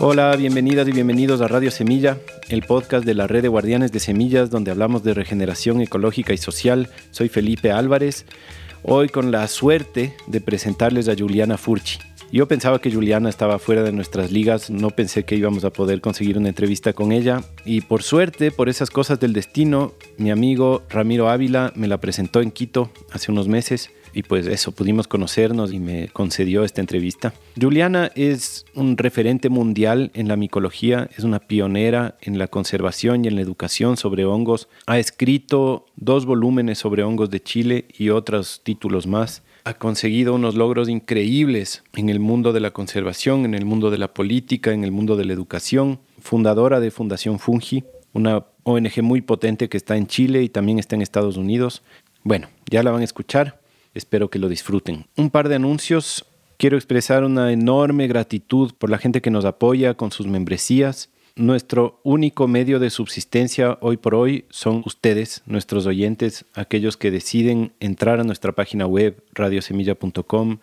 Hola, bienvenidas y bienvenidos a Radio Semilla, el podcast de la red de guardianes de semillas donde hablamos de regeneración ecológica y social. Soy Felipe Álvarez, hoy con la suerte de presentarles a Juliana Furchi. Yo pensaba que Juliana estaba fuera de nuestras ligas, no pensé que íbamos a poder conseguir una entrevista con ella y por suerte, por esas cosas del destino, mi amigo Ramiro Ávila me la presentó en Quito hace unos meses y pues eso, pudimos conocernos y me concedió esta entrevista. Juliana es un referente mundial en la micología, es una pionera en la conservación y en la educación sobre hongos. Ha escrito dos volúmenes sobre hongos de Chile y otros títulos más. Ha conseguido unos logros increíbles en el mundo de la conservación, en el mundo de la política, en el mundo de la educación. Fundadora de Fundación Fungi, una ONG muy potente que está en Chile y también está en Estados Unidos. Bueno, ya la van a escuchar. Espero que lo disfruten. Un par de anuncios. Quiero expresar una enorme gratitud por la gente que nos apoya con sus membresías. Nuestro único medio de subsistencia hoy por hoy son ustedes, nuestros oyentes, aquellos que deciden entrar a nuestra página web radiosemilla.com,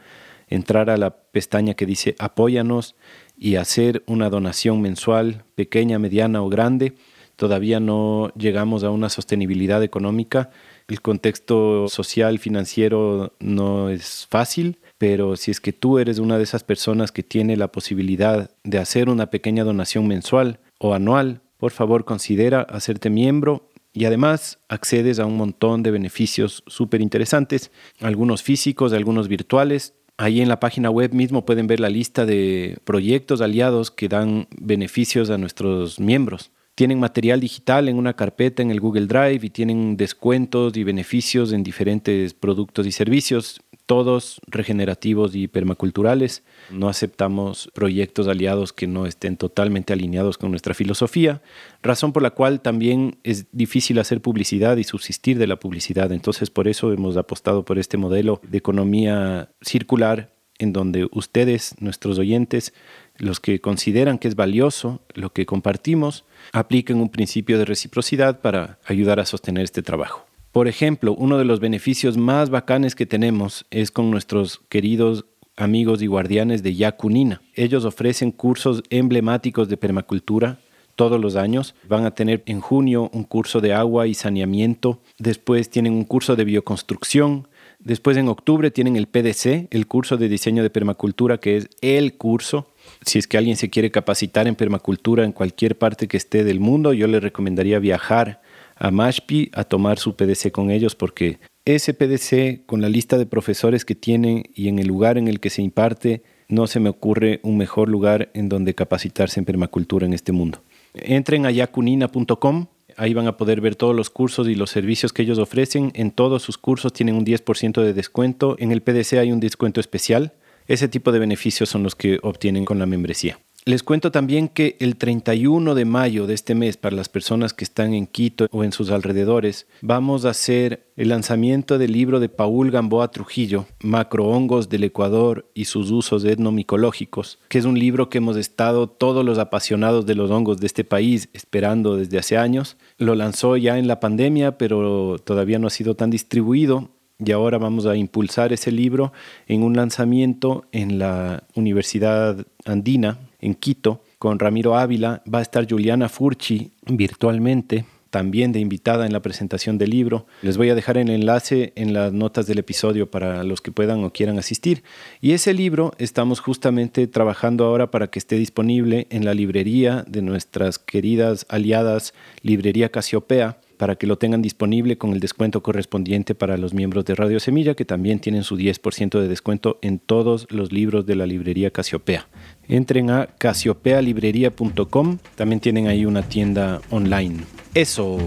entrar a la pestaña que dice apóyanos y hacer una donación mensual, pequeña, mediana o grande. Todavía no llegamos a una sostenibilidad económica el contexto social, financiero no es fácil, pero si es que tú eres una de esas personas que tiene la posibilidad de hacer una pequeña donación mensual o anual, por favor considera hacerte miembro y además accedes a un montón de beneficios súper interesantes, algunos físicos, algunos virtuales. Ahí en la página web mismo pueden ver la lista de proyectos aliados que dan beneficios a nuestros miembros tienen material digital en una carpeta en el Google Drive y tienen descuentos y beneficios en diferentes productos y servicios, todos regenerativos y permaculturales. No aceptamos proyectos aliados que no estén totalmente alineados con nuestra filosofía, razón por la cual también es difícil hacer publicidad y subsistir de la publicidad. Entonces por eso hemos apostado por este modelo de economía circular en donde ustedes, nuestros oyentes, los que consideran que es valioso lo que compartimos, apliquen un principio de reciprocidad para ayudar a sostener este trabajo. Por ejemplo, uno de los beneficios más bacanes que tenemos es con nuestros queridos amigos y guardianes de Yacunina. Ellos ofrecen cursos emblemáticos de permacultura todos los años. Van a tener en junio un curso de agua y saneamiento. Después tienen un curso de bioconstrucción. Después en octubre tienen el PDC, el curso de diseño de permacultura, que es el curso si es que alguien se quiere capacitar en permacultura en cualquier parte que esté del mundo, yo le recomendaría viajar a Mashpi a tomar su PDC con ellos porque ese PDC con la lista de profesores que tienen y en el lugar en el que se imparte, no se me ocurre un mejor lugar en donde capacitarse en permacultura en este mundo. Entren a yacunina.com, ahí van a poder ver todos los cursos y los servicios que ellos ofrecen. En todos sus cursos tienen un 10% de descuento. En el PDC hay un descuento especial ese tipo de beneficios son los que obtienen con la membresía. Les cuento también que el 31 de mayo de este mes, para las personas que están en Quito o en sus alrededores, vamos a hacer el lanzamiento del libro de Paul Gamboa Trujillo, Macrohongos del Ecuador y sus usos etnomicológicos, que es un libro que hemos estado todos los apasionados de los hongos de este país esperando desde hace años. Lo lanzó ya en la pandemia, pero todavía no ha sido tan distribuido y ahora vamos a impulsar ese libro en un lanzamiento en la Universidad Andina, en Quito, con Ramiro Ávila. Va a estar Juliana Furchi virtualmente, también de invitada en la presentación del libro. Les voy a dejar el enlace en las notas del episodio para los que puedan o quieran asistir. Y ese libro estamos justamente trabajando ahora para que esté disponible en la librería de nuestras queridas aliadas Librería Casiopea para que lo tengan disponible con el descuento correspondiente para los miembros de Radio Semilla, que también tienen su 10% de descuento en todos los libros de la librería Casiopea. Entren a casiopealibrería.com, también tienen ahí una tienda online. Eso,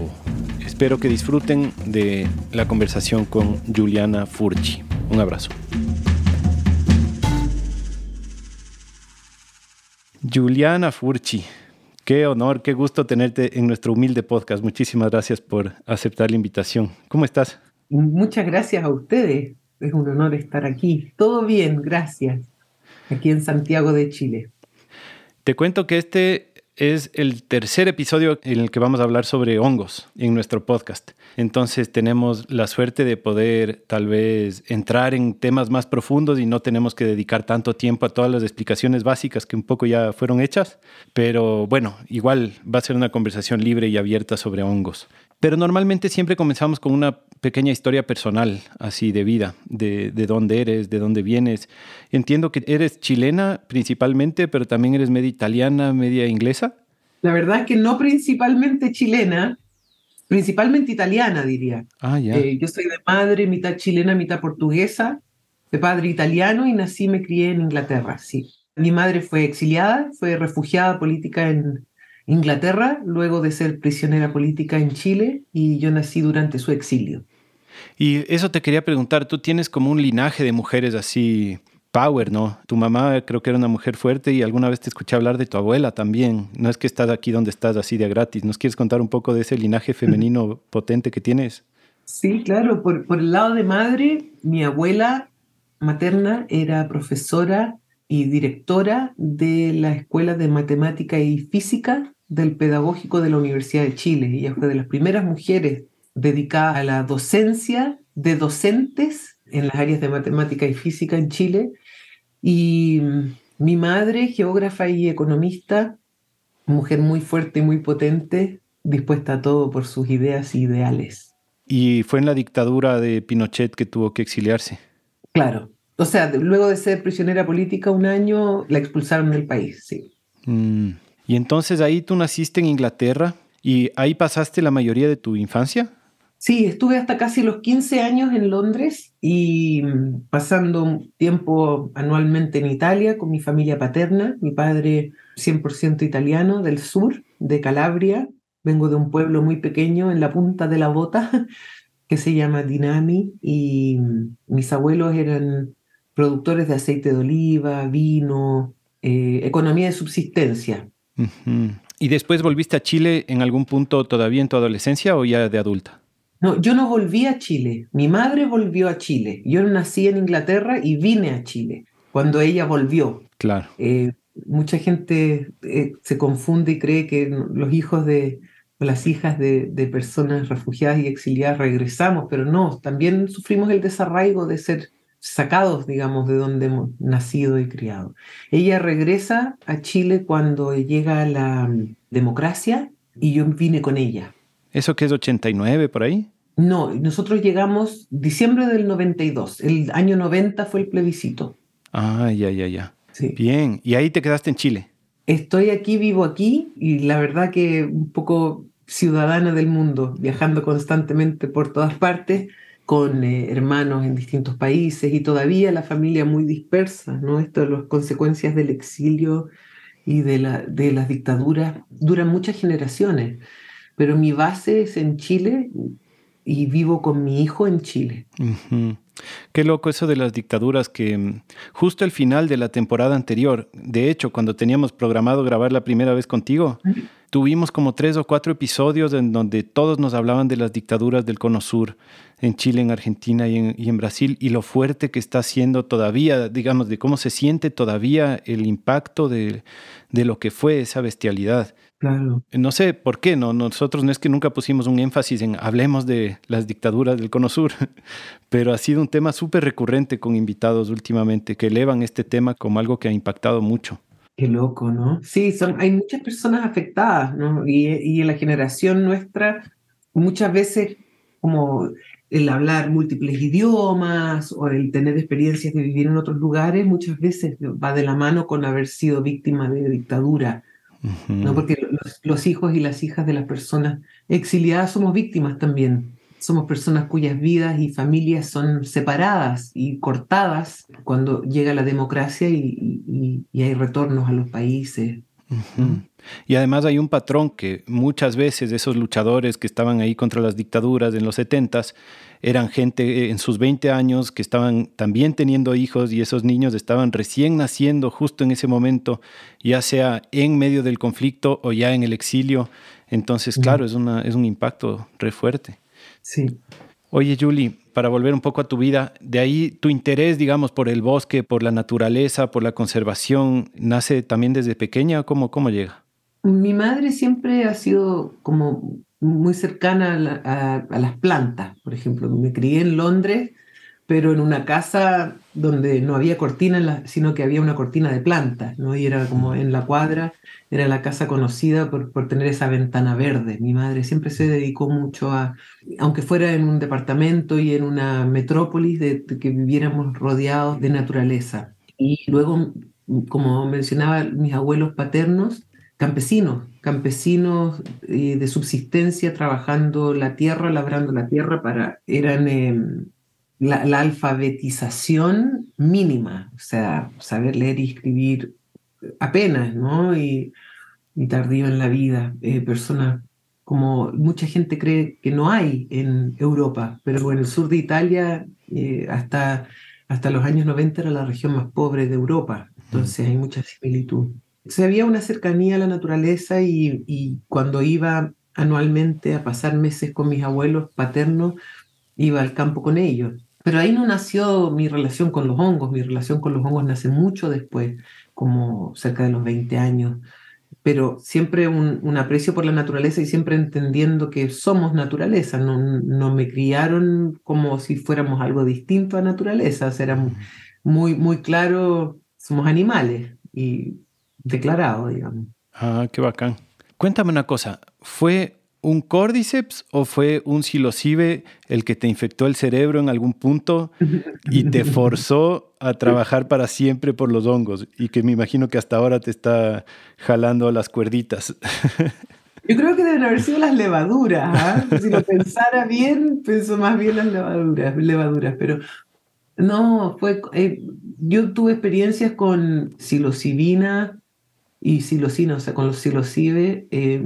espero que disfruten de la conversación con Juliana Furchi. Un abrazo. Juliana Furchi, Qué honor, qué gusto tenerte en nuestro humilde podcast. Muchísimas gracias por aceptar la invitación. ¿Cómo estás? Muchas gracias a ustedes. Es un honor estar aquí. Todo bien, gracias. Aquí en Santiago de Chile. Te cuento que este es el tercer episodio en el que vamos a hablar sobre hongos en nuestro podcast. Entonces tenemos la suerte de poder tal vez entrar en temas más profundos y no tenemos que dedicar tanto tiempo a todas las explicaciones básicas que un poco ya fueron hechas. Pero bueno, igual va a ser una conversación libre y abierta sobre hongos. Pero normalmente siempre comenzamos con una pequeña historia personal, así de vida, de, de, dónde eres, de dónde vienes. Entiendo que eres chilena principalmente, pero también eres media italiana, media inglesa. La verdad es que no principalmente chilena, principalmente italiana, diría. Ah, ya. Eh, yo soy de madre, mitad chilena, mitad portuguesa, de padre italiano y nací, me crié en Inglaterra, sí. Mi madre fue exiliada, fue refugiada política en, Inglaterra, luego de ser prisionera política en Chile, y yo nací durante su exilio. Y eso te quería preguntar, tú tienes como un linaje de mujeres así power, ¿no? Tu mamá creo que era una mujer fuerte y alguna vez te escuché hablar de tu abuela también. No es que estás aquí donde estás así de gratis. ¿Nos quieres contar un poco de ese linaje femenino potente que tienes? Sí, claro. Por, por el lado de madre, mi abuela materna era profesora y directora de la Escuela de Matemática y Física del Pedagógico de la Universidad de Chile. Ella fue de las primeras mujeres dedicadas a la docencia de docentes en las áreas de matemática y física en Chile. Y mi madre, geógrafa y economista, mujer muy fuerte y muy potente, dispuesta a todo por sus ideas e ideales. Y fue en la dictadura de Pinochet que tuvo que exiliarse. Claro. O sea, luego de ser prisionera política un año, la expulsaron del país, sí. Mm. Y entonces ahí tú naciste en Inglaterra y ahí pasaste la mayoría de tu infancia. Sí, estuve hasta casi los 15 años en Londres y mm, pasando tiempo anualmente en Italia con mi familia paterna, mi padre 100% italiano del sur, de Calabria. Vengo de un pueblo muy pequeño en la punta de la bota que se llama Dinami y mm, mis abuelos eran productores de aceite de oliva, vino, eh, economía de subsistencia. ¿Y después volviste a Chile en algún punto todavía en tu adolescencia o ya de adulta? No, yo no volví a Chile. Mi madre volvió a Chile. Yo nací en Inglaterra y vine a Chile cuando ella volvió. Claro. Eh, mucha gente eh, se confunde y cree que los hijos de o las hijas de, de, personas refugiadas y exiliadas regresamos, pero no, también sufrimos el desarraigo de ser sacados, digamos, de donde hemos nacido y criado. Ella regresa a Chile cuando llega la mm, democracia y yo vine con ella. ¿Eso que es 89 por ahí? No, nosotros llegamos diciembre del 92, el año 90 fue el plebiscito. Ah, ya, ya, ya. Sí. Bien, y ahí te quedaste en Chile. Estoy aquí, vivo aquí y la verdad que un poco ciudadana del mundo, viajando constantemente por todas partes con eh, hermanos en distintos países y todavía la familia muy dispersa, ¿no? Esto, las consecuencias del exilio y de, la, de las dictaduras duran muchas generaciones, pero mi base es en Chile y vivo con mi hijo en Chile. Qué loco eso de las dictaduras que mm, justo el final de la temporada anterior, de hecho, cuando teníamos programado grabar la primera vez contigo, tuvimos como tres o cuatro episodios en donde todos nos hablaban de las dictaduras del Cono Sur, en Chile, en Argentina y en, Brasil, y lo fuerte que está siendo todavía, digamos, de cómo se siente todavía el impacto de, de lo que fue esa bestialidad. Claro. No sé por qué, no, nosotros no es que nunca pusimos un énfasis en hablemos de las dictaduras del Cono Sur, pero ha sido un tema súper recurrente con invitados últimamente que elevan este tema como algo que ha impactado mucho. Qué loco, ¿no? Sí, son, hay muchas personas afectadas, ¿no? Y, y en la generación nuestra, muchas veces como el hablar múltiples idiomas o el tener experiencias de vivir en otros lugares muchas veces va de la mano con haber sido víctima de dictadura. ¿No? Porque los, los, hijos y las hijas de las personas exiliadas somos víctimas también. Somos personas cuyas vidas y familias son separadas y cortadas cuando llega la democracia y, y, y hay retornos a los países. Y además hay un patrón que muchas veces esos luchadores que estaban ahí contra las dictaduras en los 70 eran gente en sus 20 años que estaban también teniendo hijos y esos niños estaban recién naciendo justo en ese momento, ya sea en medio del conflicto o ya en el exilio. Entonces, claro, es, una, es un impacto re fuerte. Sí. Oye, Julie, para volver un poco a tu vida, de ahí tu interés, digamos, por el bosque, por la naturaleza, por la conservación, ¿nace también desde pequeña? ¿Cómo, cómo llega? Mi madre siempre ha sido como muy cercana a, las plantas, por ejemplo. Me crié en Londres, pero en una casa donde no había cortina, sino que había una cortina de plantas, ¿no? Y era como en la cuadra, era la casa conocida por, por tener esa ventana verde. Mi madre siempre se dedicó mucho a, aunque fuera en un departamento y en una metrópolis, de, que viviéramos rodeados de naturaleza. Y luego, como mencionaba, mis abuelos paternos, campesinos, campesinos eh, de subsistencia trabajando la tierra, labrando la tierra para, eran em, la, alfabetización mínima, o sea, saber leer y escribir apenas, ¿no? Y, y tardío en la vida, eh, personas como mucha gente cree que no hay en Europa, pero en el sur de Italia eh, hasta, hasta los años 90 era la región más pobre de Europa, entonces hay mucha similitud se había una cercanía a la naturaleza y, cuando iba anualmente a pasar meses con mis abuelos paternos, iba al campo con ellos. Pero ahí no nació mi relación con los hongos, mi relación con los hongos nace mucho después, como cerca de los 20 años, pero siempre un, aprecio por la naturaleza y siempre entendiendo que somos naturaleza, no, no, me criaron como si fuéramos algo distinto a naturaleza, o era muy, muy claro, somos animales. Y declarado, digamos. Ah, qué bacán. Cuéntame una cosa, ¿fue un cordyceps o fue un psilocibe el que te infectó el cerebro en algún punto y te forzó a trabajar para siempre por los hongos y que me imagino que hasta ahora te está jalando las cuerditas? Yo creo que deben haber sido las levaduras. ¿ah? Si lo pensara bien, pensó más bien las levaduras, levaduras. Pero no, fue. Eh, yo tuve experiencias con psilocibina, y psilocina, o sea, con los psilocibe, eh,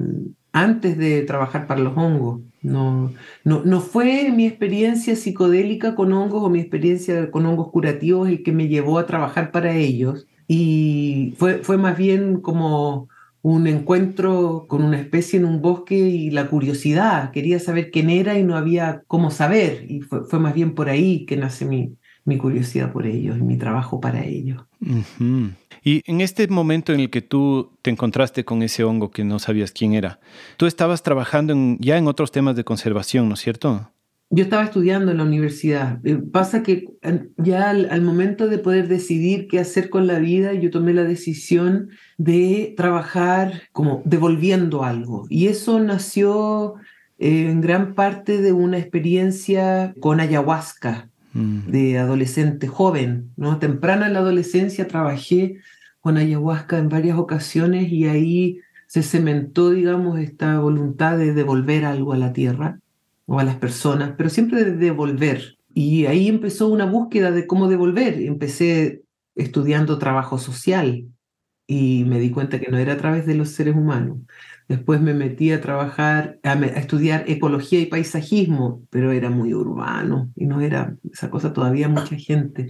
antes de trabajar para los hongos. No, no, no fue mi experiencia psicodélica con hongos o mi experiencia con hongos curativos el que me llevó a trabajar para ellos. Y fue, fue más bien como un encuentro con una especie en un bosque y la curiosidad. Quería saber quién era y no había cómo saber. Y fue, fue más bien por ahí que nace mi, mi curiosidad por ellos y mi trabajo para ellos. Y en este momento en el que tú te encontraste con ese hongo que no sabías quién era, tú estabas trabajando ya en otros temas de conservación, ¿no es cierto? Yo estaba estudiando en la universidad. Eh, pasa que ya al, momento de poder decidir qué hacer con la vida, yo tomé la decisión de trabajar como devolviendo algo. Y eso nació eh, en gran parte de una experiencia con ayahuasca Mm. de adolescente joven, ¿no? Temprana en la adolescencia trabajé con ayahuasca en varias ocasiones y ahí se cementó, digamos, esta voluntad de devolver algo a la tierra o a las personas, pero siempre de devolver. Y ahí empezó una búsqueda de cómo devolver. Empecé estudiando trabajo social y me di cuenta que no era a través de los seres humanos. Después me metí a trabajar, a, estudiar ecología y paisajismo, pero era muy urbano y no era esa cosa todavía mucha gente.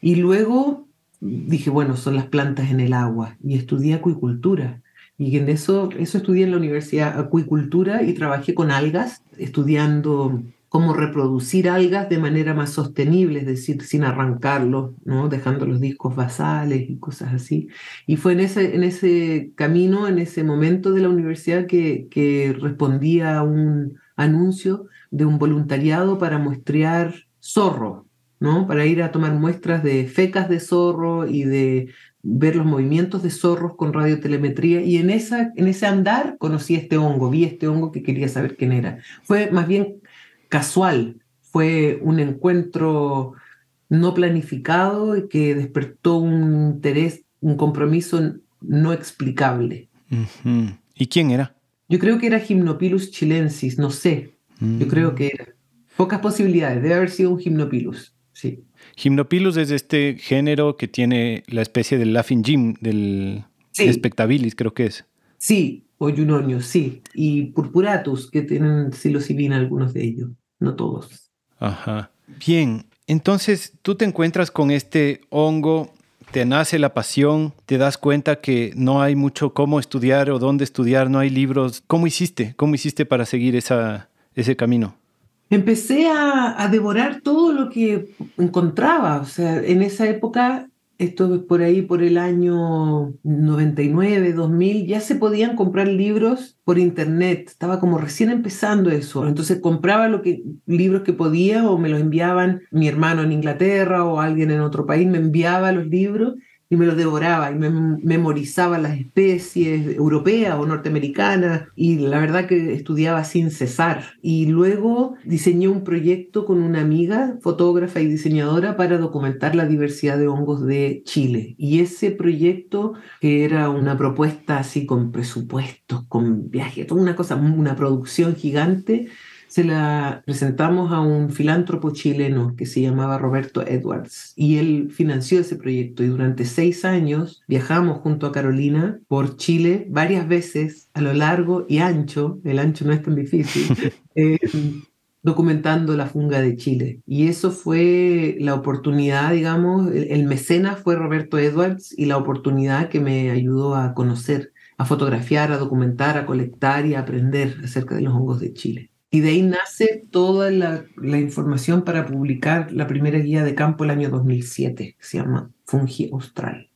Y luego dije, bueno, son las plantas en el agua y estudié acuicultura. Y en eso, eso estudié en la universidad acuicultura y trabajé con algas, estudiando cómo reproducir algas de manera más sostenible, es decir, sin arrancarlos, ¿no? dejando los discos basales y cosas así. Y fue en ese, en ese camino, en ese momento de la universidad que, que respondía a un anuncio de un voluntariado para muestrear zorro, ¿no? para ir a tomar muestras de fecas de zorro y de ver los movimientos de zorros con radiotelemetría y en, esa, en ese andar conocí este hongo, vi este hongo que quería saber quién era. Fue más bien casual, fue un encuentro no planificado y que despertó un interés, un compromiso no explicable. ¿Y quién era? Yo creo que era Gymnopilus chilensis, no sé. Yo creo que era. Pocas posibilidades, debe haber sido un Gymnopilus, sí. Gymnopilus es este género que tiene la especie del Laughing Jim, del Spectabilis, creo que es. Sí, o Junonio, sí. Y Purpuratus, que tienen psilocibina algunos de ellos, no todos. Ajá. Bien, entonces tú te encuentras con este hongo, te nace la pasión, te das cuenta que no hay mucho cómo estudiar o dónde estudiar, no hay libros. ¿Cómo hiciste? ¿Cómo hiciste para seguir esa, ese camino? Empecé a, a devorar todo lo que encontraba. O sea, en esa época esto por ahí por el año 99, 2000, ya se podían comprar libros por internet. Estaba como recién empezando eso. Entonces compraba lo que, libros que podía o me los enviaban mi hermano en Inglaterra o alguien en otro país me enviaba los libros y me lo devoraba y me memorizaba las especies europeas o norteamericanas y la verdad que estudiaba sin cesar. Y luego diseñé un proyecto con una amiga, fotógrafa y diseñadora, para documentar la diversidad de hongos de Chile. Y ese proyecto, que era una propuesta así con presupuestos, con viajes, toda una cosa, una producción gigante, se la presentamos a un filántropo chileno que se llamaba Roberto Edwards y él financió ese proyecto y durante seis años viajamos junto a Carolina por Chile varias veces a lo largo y ancho, el ancho no es tan difícil, eh, documentando la funga de Chile. Y eso fue la oportunidad, digamos, el, el mecenas fue Roberto Edwards y la oportunidad que me ayudó a conocer, a fotografiar, a documentar, a colectar y a aprender acerca de los hongos de Chile. Y de ahí nace toda la, información para publicar la primera guía de campo el año 2007, que se llama Fungi Austral.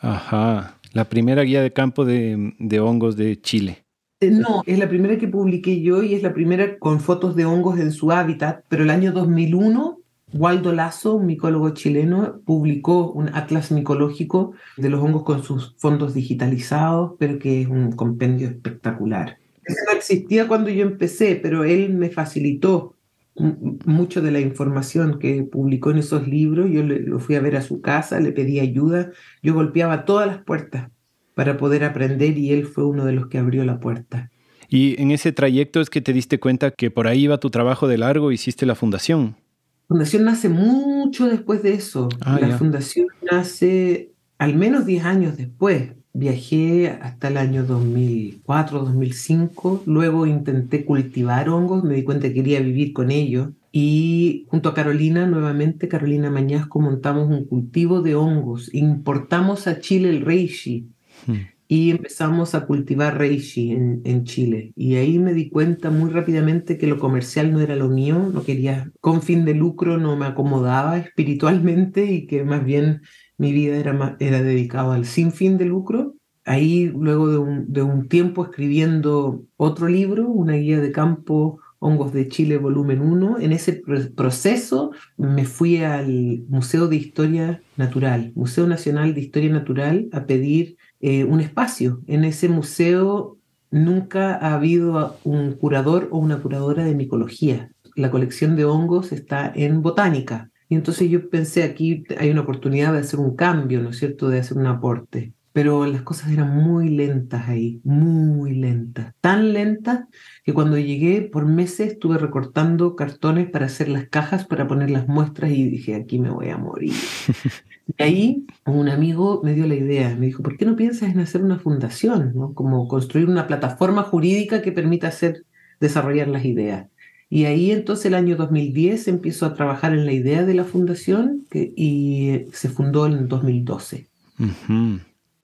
Ajá, la primera guía de campo de, de hongos de Chile. Eh, no, es la primera que publiqué yo y es la primera con fotos de hongos en su hábitat, pero el año 2001 Waldo Lazo, un micólogo chileno, publicó un atlas micológico de los hongos con sus fondos digitalizados, pero que es un compendio espectacular. Eso no existía cuando yo empecé, pero él me facilitó mucho de la información que publicó en esos libros. Yo lo fui a ver a su casa, le pedí ayuda, yo golpeaba todas las puertas para poder aprender y él fue uno de los que abrió la puerta. Y en ese trayecto es que te diste cuenta que por ahí iba tu trabajo de largo, hiciste la fundación. La fundación nace mucho después de eso. Ah, la fundación nace al menos 10 años después viajé hasta el año 2004, 2005, luego intenté cultivar hongos, me di cuenta que quería vivir con ellos y junto a Carolina, nuevamente Carolina Mañasco, montamos un cultivo de hongos, importamos a Chile el reishi hmm. y empezamos a cultivar reishi en, en Chile y ahí me di cuenta muy rápidamente que lo comercial no era lo mío, no quería con fin de lucro, no me acomodaba espiritualmente y que más bien mi vida era, dedicada al sin fin de lucro. Ahí, luego de un, de un tiempo escribiendo otro libro, una guía de campo Hongos de Chile, volumen 1. En ese proceso me fui al Museo de Historia Natural, Museo Nacional de Historia Natural, a pedir eh, un espacio. En ese museo nunca ha habido un curador o una curadora de micología. La colección de hongos está en botánica. Y entonces yo pensé, aquí hay una oportunidad de hacer un cambio, ¿no es cierto?, de hacer un aporte. Pero las cosas eran muy lentas ahí, muy lentas. Tan lentas que cuando llegué por meses estuve recortando cartones para hacer las cajas, para poner las muestras y dije, aquí me voy a morir. y ahí un amigo me dio la idea, me dijo, ¿por qué no piensas en hacer una fundación? ¿no? Como construir una plataforma jurídica que permita hacer, desarrollar las ideas. Y ahí entonces el año 2010 empiezo a trabajar en la idea de la fundación que, y se fundó en 2012. La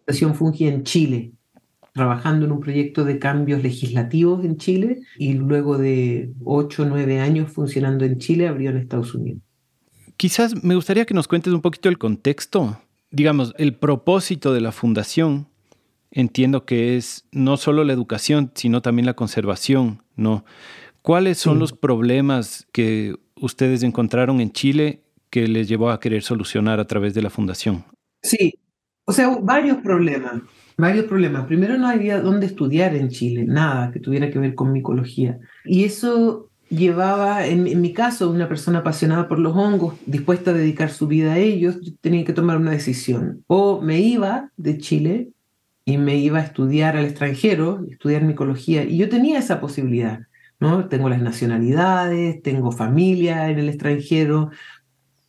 Fundación Fungi en Chile, trabajando en un proyecto de cambios legislativos en Chile y luego de 8 o 9 años funcionando en Chile abrió en Estados Unidos. Quizás me gustaría que nos cuentes un poquito el contexto, digamos, el propósito de la fundación. Entiendo que es no solo la educación, sino también la conservación, ¿no? ¿Cuáles son los problemas que ustedes encontraron en Chile que les llevó a querer solucionar a través de la fundación? Sí, o sea, varios problemas, varios problemas. Primero no había dónde estudiar en Chile, nada que tuviera que ver con micología. Y eso llevaba, en, en, mi caso, una persona apasionada por los hongos, dispuesta a dedicar su vida a ellos, tenía que tomar una decisión. O me iba de Chile y me iba a estudiar al extranjero, estudiar micología, y yo tenía esa posibilidad. Tengo las nacionalidades, tengo familia en el extranjero.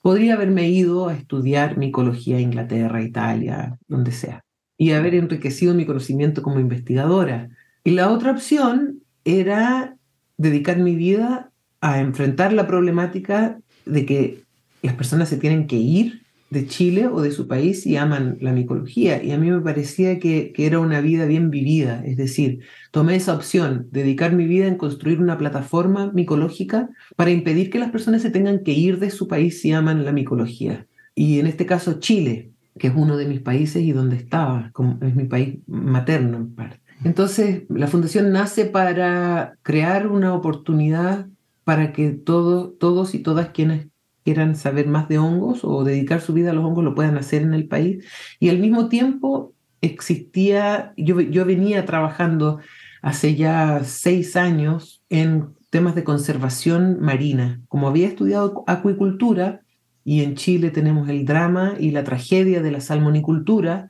Podría haberme ido a estudiar micología a Inglaterra, Italia, donde sea, y haber enriquecido mi conocimiento como investigadora. Y la otra opción era dedicar mi vida a enfrentar la problemática de que las personas se tienen que ir de Chile o de su país y aman la micología. Y a mí me parecía que, que, era una vida bien vivida. Es decir, tomé esa opción, dedicar mi vida en construir una plataforma micológica para impedir que las personas se tengan que ir de su país si aman la micología. Y en este caso Chile, que es uno de mis países y donde estaba, es mi país materno en parte. Entonces, la fundación nace para crear una oportunidad para que todos y todas quienes quieran saber más de hongos o dedicar su vida a los hongos lo puedan hacer en el país. Y al mismo tiempo existía, yo, yo venía trabajando hace ya seis años en temas de conservación marina. Como había estudiado acuicultura, y en Chile tenemos el drama y la tragedia de la salmonicultura,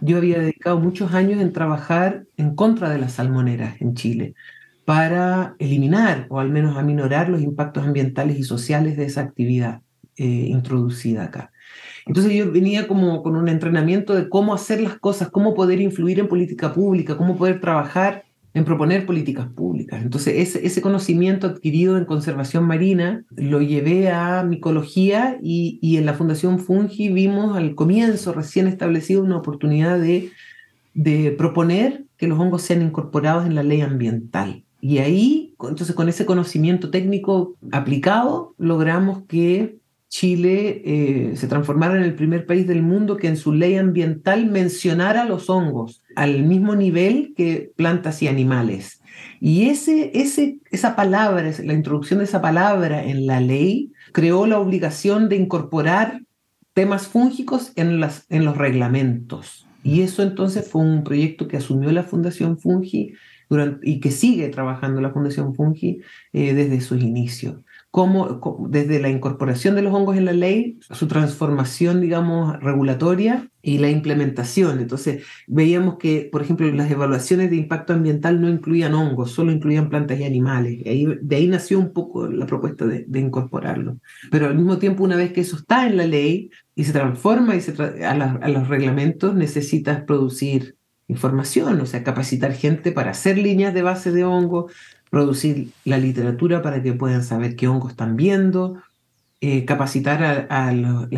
yo había dedicado muchos años en trabajar en contra de las salmoneras en Chile para eliminar o al menos aminorar los impactos ambientales y sociales de esa actividad eh, introducida acá. Entonces yo venía como con un entrenamiento de cómo hacer las cosas, cómo poder influir en política pública, cómo poder trabajar en proponer políticas públicas. Entonces, ese, conocimiento adquirido en conservación marina lo llevé a micología y, en la Fundación Fungi vimos al comienzo, recién establecido, una oportunidad de proponer que los hongos sean incorporados en la ley ambiental. Y ahí, entonces, con ese conocimiento técnico aplicado, logramos que Chile eh, se transformara en el primer país del mundo que en su ley ambiental mencionara los hongos al mismo nivel que plantas y animales. Y ese, ese, esa palabra, la introducción de esa palabra en la ley, creó la obligación de incorporar temas fúngicos en, las, en los reglamentos. Y eso entonces fue un proyecto que asumió la Fundación Fungi durante, y que sigue trabajando la Fundación Fungi eh, desde sus inicios cómo, desde la incorporación de los hongos en la ley, su transformación, digamos, regulatoria y la implementación. Entonces, veíamos que, por ejemplo, las evaluaciones de impacto ambiental no incluían hongos, solo incluían plantas y animales. de ahí nació un poco la propuesta de, incorporarlo. Pero al mismo tiempo, una vez que eso está en la ley y se transforma y se a, a los reglamentos, necesitas producir información, o sea, capacitar gente para hacer líneas de base de hongo, producir la literatura para que puedan saber qué hongos están viendo, eh, capacitar a, los,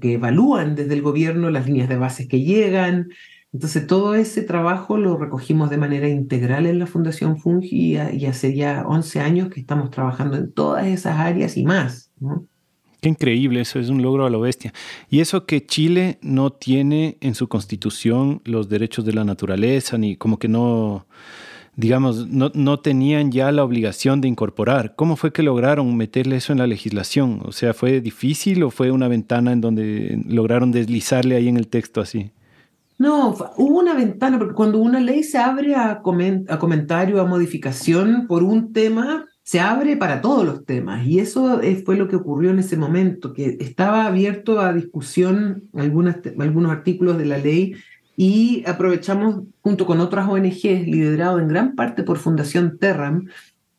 que evalúan desde el gobierno las líneas de bases que llegan. Entonces, todo ese trabajo lo recogimos de manera integral en la Fundación Fungi y, hace ya 11 años que estamos trabajando en todas esas áreas y más. Qué increíble, eso es un logro a lo bestia. Y eso que Chile no tiene en su constitución los derechos de la naturaleza, ni como que no, digamos, no, no, tenían ya la obligación de incorporar. ¿Cómo fue que lograron meterle eso en la legislación? O sea, ¿fue difícil o fue una ventana en donde lograron deslizarle ahí en el texto así? No, hubo una ventana, porque cuando una ley se abre a, a comentario, a modificación por un tema, se abre para todos los temas. Y eso fue lo que ocurrió en ese momento, que estaba abierto a discusión algunas, algunos artículos de la ley y aprovechamos junto con otras ONGs, liderado en gran parte por Fundación Terram,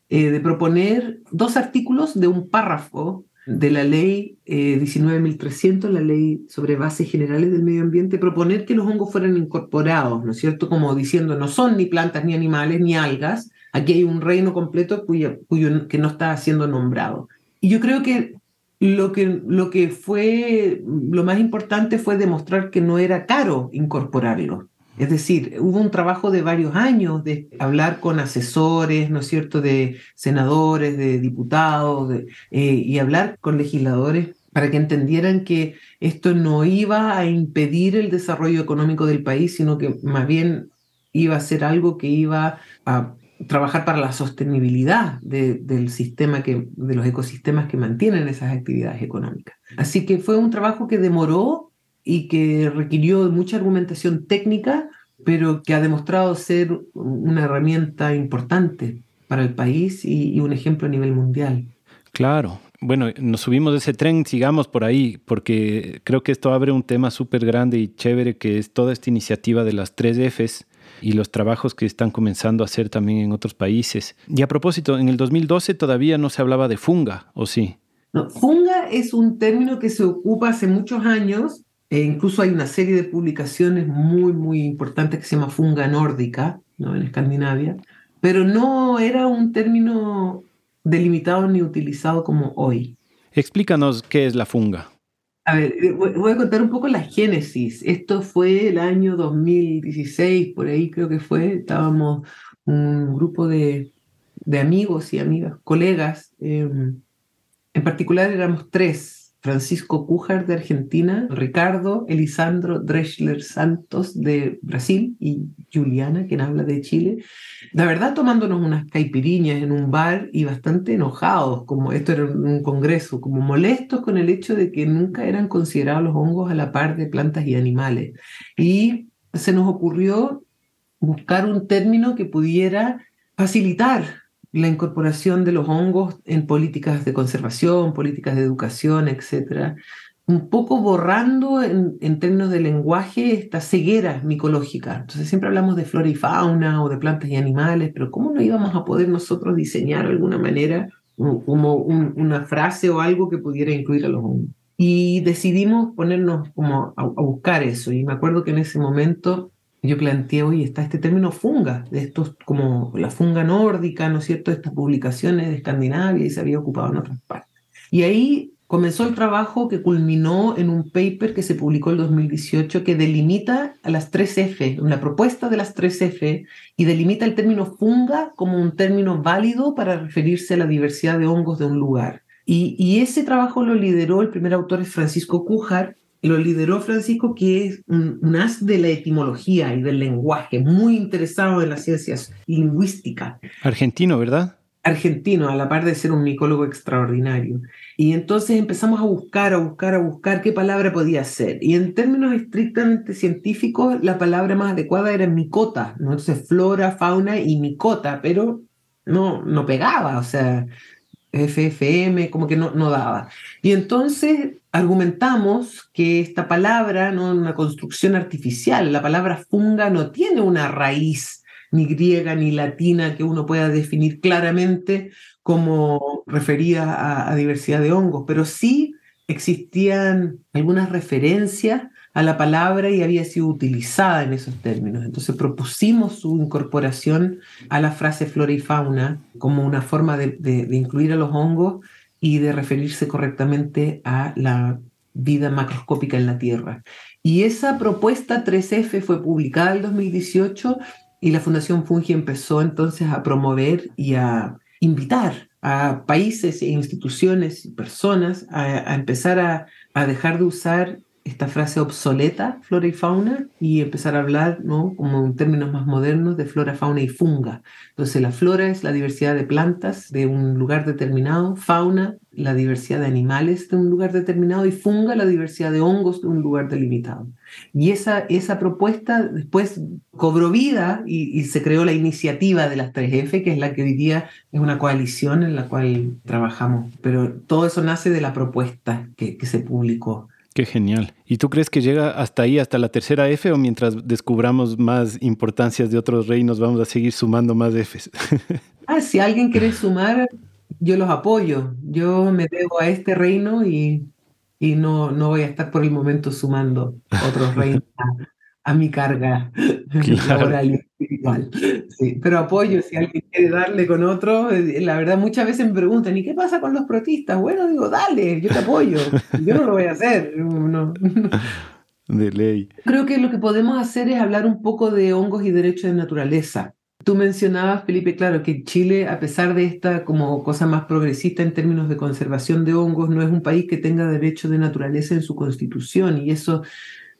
eh, de proponer dos artículos de un párrafo de la ley 19.300, eh, la ley sobre bases generales del medio ambiente, proponer que los hongos fueran incorporados, ¿no es cierto? Como diciendo, no son ni plantas, ni animales, ni algas, aquí hay un reino completo cuyo, cuyo, que no está siendo nombrado. Y yo creo que lo que, lo que fue lo más importante fue demostrar que no era caro incorporarlo. Es decir, hubo un trabajo de varios años de hablar con asesores, ¿no es cierto?, de senadores, de diputados, eh, y hablar con legisladores para que entendieran que esto no iba a impedir el desarrollo económico del país, sino que más bien iba a ser algo que iba a trabajar para la sostenibilidad del sistema que, de los ecosistemas que mantienen esas actividades económicas. Así que fue un trabajo que demoró y que requirió mucha argumentación técnica, pero que ha demostrado ser una herramienta importante para el país y, y un ejemplo a nivel mundial. Claro, bueno, nos subimos de ese tren, sigamos por ahí, porque creo que esto abre un tema súper grande y chévere, que es toda esta iniciativa de las tres Fs, y los trabajos que están comenzando a hacer también en otros países. Y a propósito, en el 2012 todavía no se hablaba de funga, ¿o sí? No, funga es un término que se ocupa hace muchos años, e incluso hay una serie de publicaciones muy, muy importantes que se llama funga nórdica, ¿no? en Escandinavia, pero no era un término delimitado ni utilizado como hoy. Explícanos qué es la funga. A ver, eh, voy a contar un poco la génesis. Esto fue el año 2016, por ahí creo que fue. Estábamos un grupo de, amigos y amigas, colegas. Em, en particular éramos tres Francisco Cújar de Argentina, Ricardo Elisandro Dreschler Santos de Brasil y Juliana, quien habla de Chile. La verdad, tomándonos unas caipiriñas en un bar y bastante enojados, como esto era un congreso, como molestos con el hecho de que nunca eran considerados los hongos a la par de plantas y animales. Y se nos ocurrió buscar un término que pudiera facilitar la incorporación de los hongos en políticas de conservación, políticas de educación, etcétera, un poco borrando en, términos de lenguaje esta ceguera micológica. Entonces siempre hablamos de flora y fauna o de plantas y animales, pero ¿cómo no íbamos a poder nosotros diseñar de alguna manera como una frase o algo que pudiera incluir a los hongos? Y decidimos ponernos como a buscar eso. Y me acuerdo que en ese momento yo planteé, hoy está este término funga, de estos como la funga nórdica, ¿no es cierto?, estas publicaciones de Escandinavia y se había ocupado en otras partes. Y ahí comenzó el trabajo que culminó en un paper que se publicó en 2018 que delimita a las 3F, una propuesta de las 3F, y delimita el término funga como un término válido para referirse a la diversidad de hongos de un lugar. Y, y ese trabajo lo lideró, el primer autor es Francisco Cújar, lo lideró Francisco, que es un, as de la etimología y del lenguaje, muy interesado en las ciencias lingüísticas. Argentino, ¿verdad? Argentino, a la par de ser un micólogo extraordinario. Y entonces empezamos a buscar, a buscar, a buscar qué palabra podía ser. Y en términos estrictamente científicos, la palabra más adecuada era micota, ¿no? Entonces flora, fauna y micota, pero no, no pegaba, o sea, FFM, como que no, no daba. Y entonces argumentamos que esta palabra no es una construcción artificial, la palabra funga no tiene una raíz ni griega ni latina que uno pueda definir claramente como referida a, diversidad de hongos, pero sí existían algunas referencias a la palabra y había sido utilizada en esos términos. Entonces propusimos su incorporación a la frase flora y fauna como una forma de, incluir a los hongos y de referirse correctamente a la vida macroscópica en la Tierra. Y esa propuesta 3F fue publicada en 2018 y la Fundación Fungi empezó entonces a promover y a invitar a países e instituciones y personas a, empezar a dejar de usar esta frase obsoleta, flora y fauna, y empezar a hablar, ¿no? como en términos más modernos, de flora, fauna y funga. Entonces, la flora es la diversidad de plantas de un lugar determinado, fauna, la diversidad de animales de un lugar determinado, y funga, la diversidad de hongos de un lugar delimitado. Y esa, esa propuesta después cobró vida y, se creó la iniciativa de las 3F, que es la que hoy día es una coalición en la cual trabajamos. Pero todo eso nace de la propuesta que se publicó. Qué genial. ¿Y tú crees que llega hasta ahí, hasta la tercera F, o mientras descubramos más importancias de otros reinos, vamos a seguir sumando más Fs? ah, si alguien quiere sumar, yo los apoyo. Yo me debo a este reino y, y no, no voy a estar por el momento sumando otros reinos a mi carga laboral y espiritual. Sí, pero apoyo si alguien quiere darle con otro. Eh, la verdad, muchas veces me preguntan, ¿y qué pasa con los protistas? Bueno, digo, dale, yo te apoyo. Yo no lo voy a hacer. No. De ley. Creo que lo que podemos hacer es hablar un poco de hongos y derechos de naturaleza. Tú mencionabas, Felipe, claro, que Chile, a pesar de esta como cosa más progresista en términos de conservación de hongos, no es un país que tenga derechos de naturaleza en su constitución y eso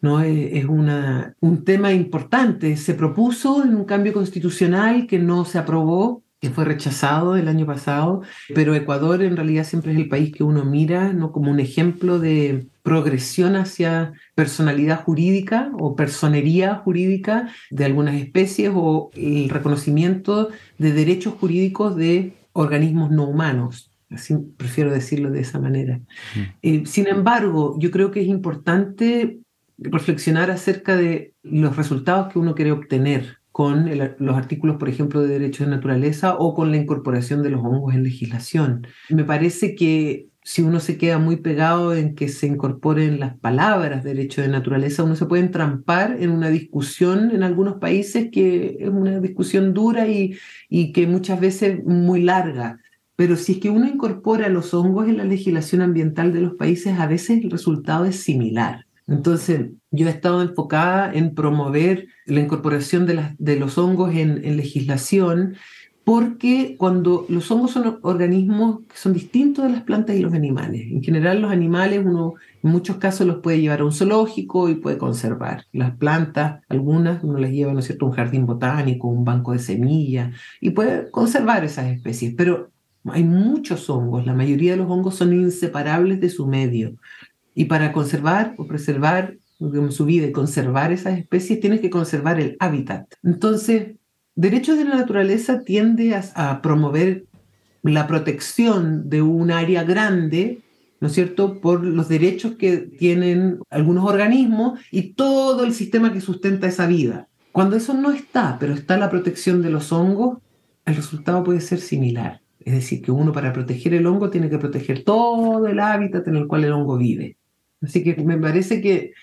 ¿no? Es, una, un tema importante. Se propuso en un cambio constitucional que no se aprobó, que fue rechazado el año pasado, pero Ecuador en realidad siempre es el país que uno mira ¿no? como un ejemplo de progresión hacia personalidad jurídica o personería jurídica de algunas especies o el reconocimiento de derechos jurídicos de organismos no humanos. Así prefiero decirlo de esa manera. Eh, sin embargo, yo creo que es importante reflexionar acerca de los resultados que uno quiere obtener con los artículos, por ejemplo, de derechos de naturaleza o con la incorporación de los hongos en legislación. Me parece que si uno se queda muy pegado en que se incorporen las palabras derecho de naturaleza, uno se puede entrampar en una discusión en algunos países que es una discusión dura y, y que muchas veces muy larga. Pero si es que uno incorpora los hongos en la legislación ambiental de los países, a veces el resultado es similar. Entonces, yo he estado enfocada en promover la incorporación de, los hongos en, legislación porque cuando los hongos son organismos que son distintos de las plantas y los animales. En general los animales en muchos casos los puede llevar a un zoológico y puede conservar. Las plantas, algunas uno las lleva ¿no es cierto? a un jardín botánico, un banco de semillas y puede conservar esas especies, pero hay muchos hongos, la mayoría de los hongos son inseparables de su medio. Y para conservar o preservar su vida y conservar esas especies, tienes que conservar el hábitat. Entonces, Derechos de la Naturaleza tiende a, promover la protección de un área grande, ¿no es cierto?, por los derechos que tienen algunos organismos y todo el sistema que sustenta esa vida. Cuando eso no está, pero está la protección de los hongos, el resultado puede ser similar. Es decir, que uno para proteger el hongo tiene que proteger todo el hábitat en el cual el hongo vive. Así que me parece que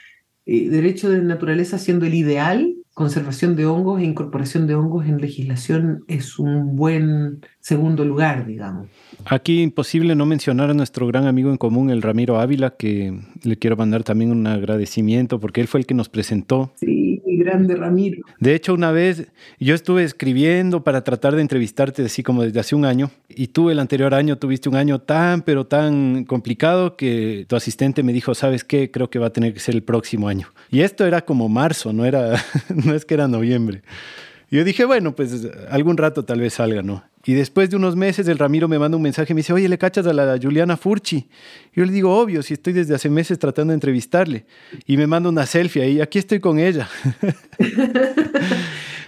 eh, derecho de naturaleza siendo el ideal, conservación de hongos e incorporación de hongos en legislación es un buen segundo lugar, digamos. Aquí imposible no mencionar a nuestro gran amigo en común, el Ramiro Ávila, que le quiero mandar también un agradecimiento porque él fue el que nos presentó. Sí, grande Ramiro. De hecho, una vez yo estuve escribiendo para tratar de entrevistarte así como desde hace un año y tú el anterior año tuviste un año tan, pero tan complicado que tu asistente me dijo, ¿sabes qué? Creo que va a tener que ser el próximo año. Y esto era como marzo, no, era, no es que era noviembre. yo dije, bueno, pues algún rato tal vez salga, ¿no? Y después de unos meses el Ramiro me manda un mensaje y me dice, oye, ¿le cachas a la Juliana Furchi? yo le digo, obvio, si estoy desde hace meses tratando de entrevistarle. Y me manda una selfie ahí, aquí estoy con ella.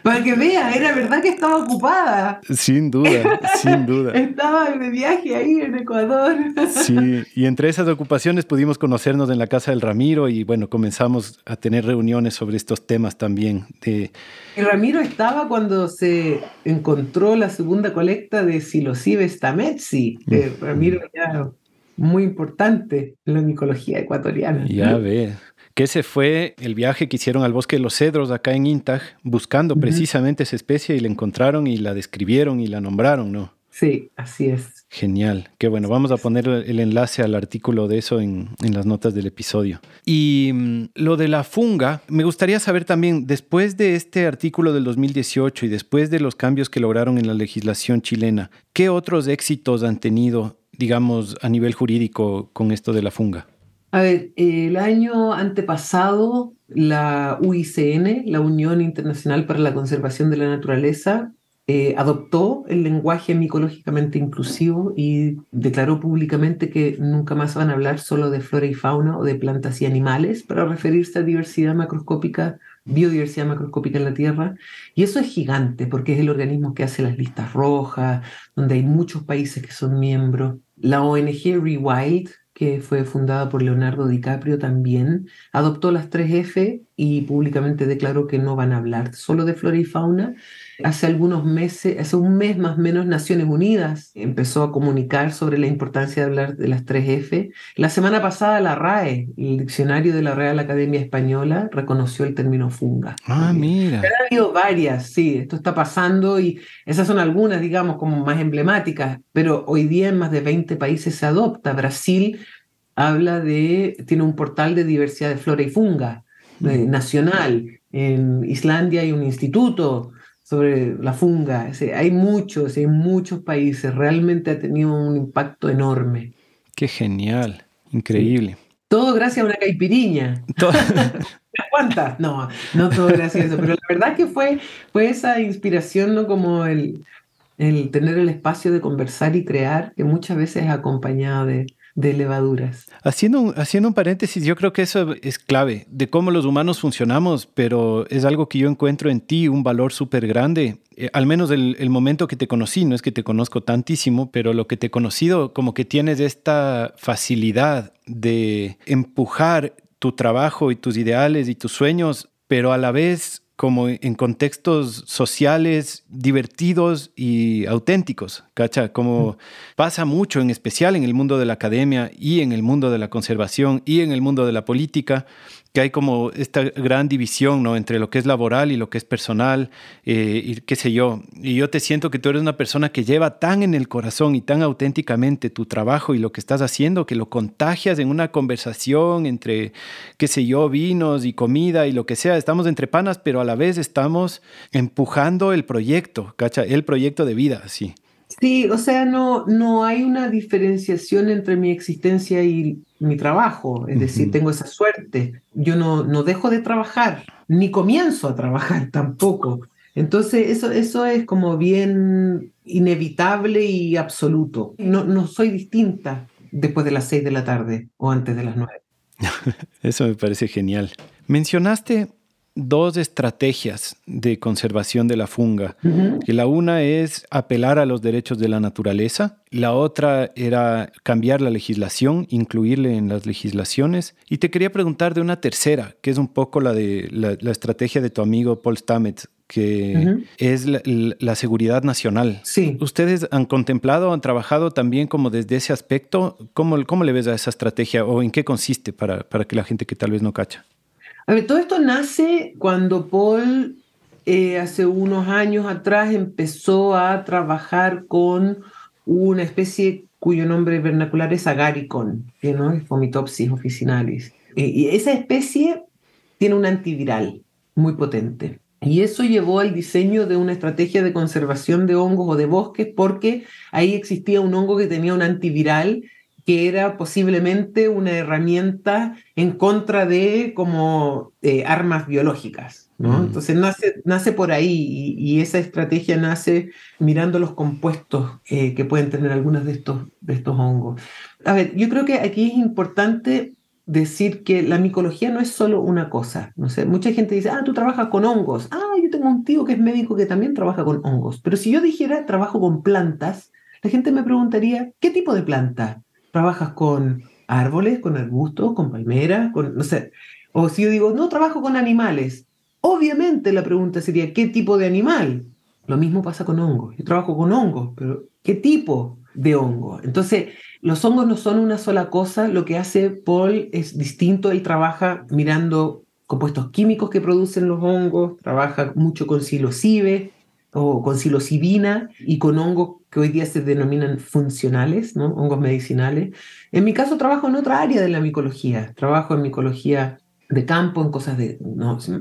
Para que vea, era verdad que estaba ocupada. Sin duda, sin duda. estaba de viaje ahí en Ecuador. sí, y entre esas ocupaciones pudimos conocernos en la casa del Ramiro y bueno, comenzamos a tener reuniones sobre estos temas también. De... El Ramiro estaba cuando se encontró la segunda colecta de Psilocybes tametsi. Mm. Ramiro ya muy importante en la micología ecuatoriana. Ya ve que ese fue el viaje que hicieron al bosque de los cedros acá en Intag, buscando precisamente esa especie y la encontraron y la describieron y la nombraron, ¿no? Sí, así es. Genial, qué bueno. Vamos a poner el enlace al artículo de eso en, en las notas del episodio. Y mm, lo de la funga, me gustaría saber también, después de este artículo del 2018 y después de los cambios que lograron en la legislación chilena, ¿qué otros éxitos han tenido, digamos, a nivel jurídico con esto de la funga? A ver, el año antepasado, la UICN, la Unión Internacional para la Conservación de la Naturaleza, eh, adoptó el lenguaje micológicamente inclusivo y declaró públicamente que nunca más van a hablar solo de flora y fauna o de plantas y animales para referirse a diversidad macroscópica, biodiversidad macroscópica en la Tierra. Y eso es gigante porque es el organismo que hace las listas rojas, donde hay muchos países que son miembros. La ONG Rewild, que fue fundada por Leonardo DiCaprio también, adoptó las tres F y públicamente declaró que no van a hablar solo de flora y fauna. Hace algunos meses, hace un mes más o menos, Naciones Unidas empezó a comunicar sobre la importancia de hablar de las tres F. La semana pasada la RAE, el diccionario de la Real Academia Española, reconoció el término funga. Ah, mira. ha habido varias, sí, esto está pasando y esas son algunas, digamos, como más emblemáticas, pero hoy día en más de 20 países se adopta. Brasil habla de, tiene un portal de diversidad de flora y funga nacional. En Islandia hay un instituto sobre la funga. hay muchos, hay muchos países. Realmente ha tenido un impacto enorme. Qué genial, increíble. Todo gracias a una caipiriña. ¿Cuántas? No, no todo gracias a eso, pero la verdad que fue, fue esa inspiración, ¿no? Como el, el tener el espacio de conversar y crear, que muchas veces es acompañado de, de levaduras. Haciendo un, haciendo un paréntesis, yo creo que eso es clave de cómo los humanos funcionamos, pero es algo que yo encuentro en ti, un valor súper grande. Eh, al menos el, el, momento que te conocí, no es que te conozco tantísimo, pero lo que te he conocido, como que tienes esta facilidad de empujar tu trabajo y tus ideales y tus sueños, pero a la vez como en contextos sociales divertidos y auténticos, ¿cacha? Como pasa mucho, en especial en el mundo de la academia y en el mundo de la conservación y en el mundo de la política, que hay como esta gran división, ¿no? Entre lo que es laboral y lo que es personal, eh, y qué sé yo. Y yo te siento que tú eres una persona que lleva tan en el corazón y tan auténticamente tu trabajo y lo que estás haciendo, que lo contagias en una conversación entre, qué sé yo, vinos y comida y lo que sea. Estamos entre panas, pero a la vez estamos empujando el proyecto, ¿cacha? El proyecto de vida, sí. Sí, o sea, no, no hay una diferenciación entre mi existencia y mi trabajo, es decir, tengo esa suerte. Yo no, no dejo de trabajar, ni comienzo a trabajar tampoco. Entonces, eso, eso es como bien inevitable y absoluto. No, no soy distinta después de las seis de la tarde o antes de las nueve. eso me parece genial. Mencionaste dos estrategias de conservación de la funga, que la una es apelar a los derechos de la naturaleza, la otra era cambiar la legislación, incluirle en las legislaciones, y te quería preguntar de una tercera, que es un poco la de la, estrategia de tu amigo Paul Stamets, que es la, seguridad nacional. Sí. ¿Ustedes han contemplado, han trabajado también como desde ese aspecto? ¿Cómo, cómo le ves a esa estrategia o en qué consiste para, para que la gente que tal vez no cacha? A ver, todo esto nace cuando Paul eh, hace unos años atrás empezó a trabajar con una especie cuyo nombre vernacular es agaricon, no Fomitopsis officinalis. Eh, y esa especie tiene un antiviral muy potente. Y eso llevó al diseño de una estrategia de conservación de hongos o de bosques porque ahí existía un hongo que tenía un antiviral que era posiblemente una herramienta en contra de como eh, armas biológicas. ¿no? Mm. Entonces nace, nace por ahí y, esa estrategia nace mirando los compuestos eh, que pueden tener algunos de estos, de estos hongos. A ver, yo creo que aquí es importante decir que la micología no es solo una cosa. No sé, mucha gente dice, ah, tú trabajas con hongos. Ah, yo tengo un tío que es médico que también trabaja con hongos. Pero si yo dijera trabajo con plantas, la gente me preguntaría, ¿qué tipo de planta? Trabajas con árboles, con arbustos, con palmeras, con, no sé. O si yo digo, no trabajo con animales, obviamente la pregunta sería, ¿qué tipo de animal? Lo mismo pasa con hongos. Yo trabajo con hongos, pero ¿qué tipo de hongo? Entonces, los hongos no son una sola cosa. Lo que hace Paul es distinto. Él trabaja mirando compuestos químicos que producen los hongos, trabaja mucho con psilocibe, o con psilocibina y con hongos que hoy día se denominan funcionales, ¿no? hongos medicinales. En mi caso trabajo en otra área de la micología, trabajo en micología de campo, en cosas de,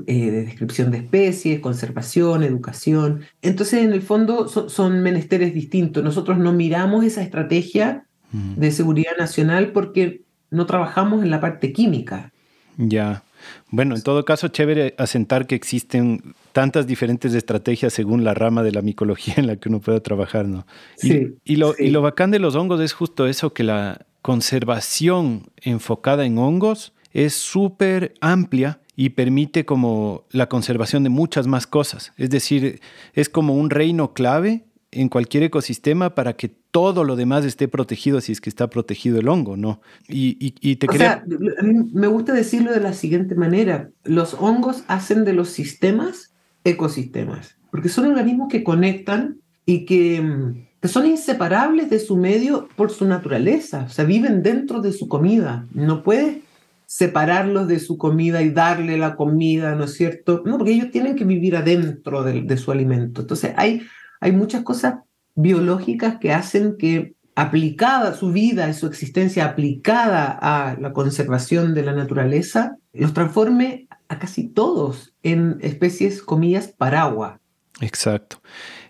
eh, de descripción de especies, conservación, educación. Entonces, en el fondo, son menesteres distintos. Nosotros no miramos esa estrategia de seguridad nacional porque no trabajamos en la parte química. Ya. Bueno, en todo caso, chévere asentar que existen tantas diferentes estrategias según la rama de la micología en la que uno pueda trabajar, ¿no? Sí, y, lo, y lo bacán de los hongos es justo eso, que la conservación enfocada en hongos es súper amplia y permite como la conservación de muchas más cosas. Es decir, es como un reino clave en cualquier ecosistema para que todo lo demás esté protegido si es que está protegido el hongo, ¿no? Y, y, te o sea, a mí me gusta decirlo de la siguiente manera. Los hongos hacen de los sistemas ecosistemas, porque son organismos que conectan y que, que son inseparables de su medio por su naturaleza. O sea, viven dentro de su comida. No puedes separarlos de su comida y darle la comida, ¿no es cierto? No, porque ellos tienen que vivir adentro de, de su alimento. Entonces, hay hay muchas cosas biológicas que hacen que aplicada su vida y su existencia aplicada a la conservación de la naturaleza, los transforme a casi todos en especies, comillas, paraguas. Exacto.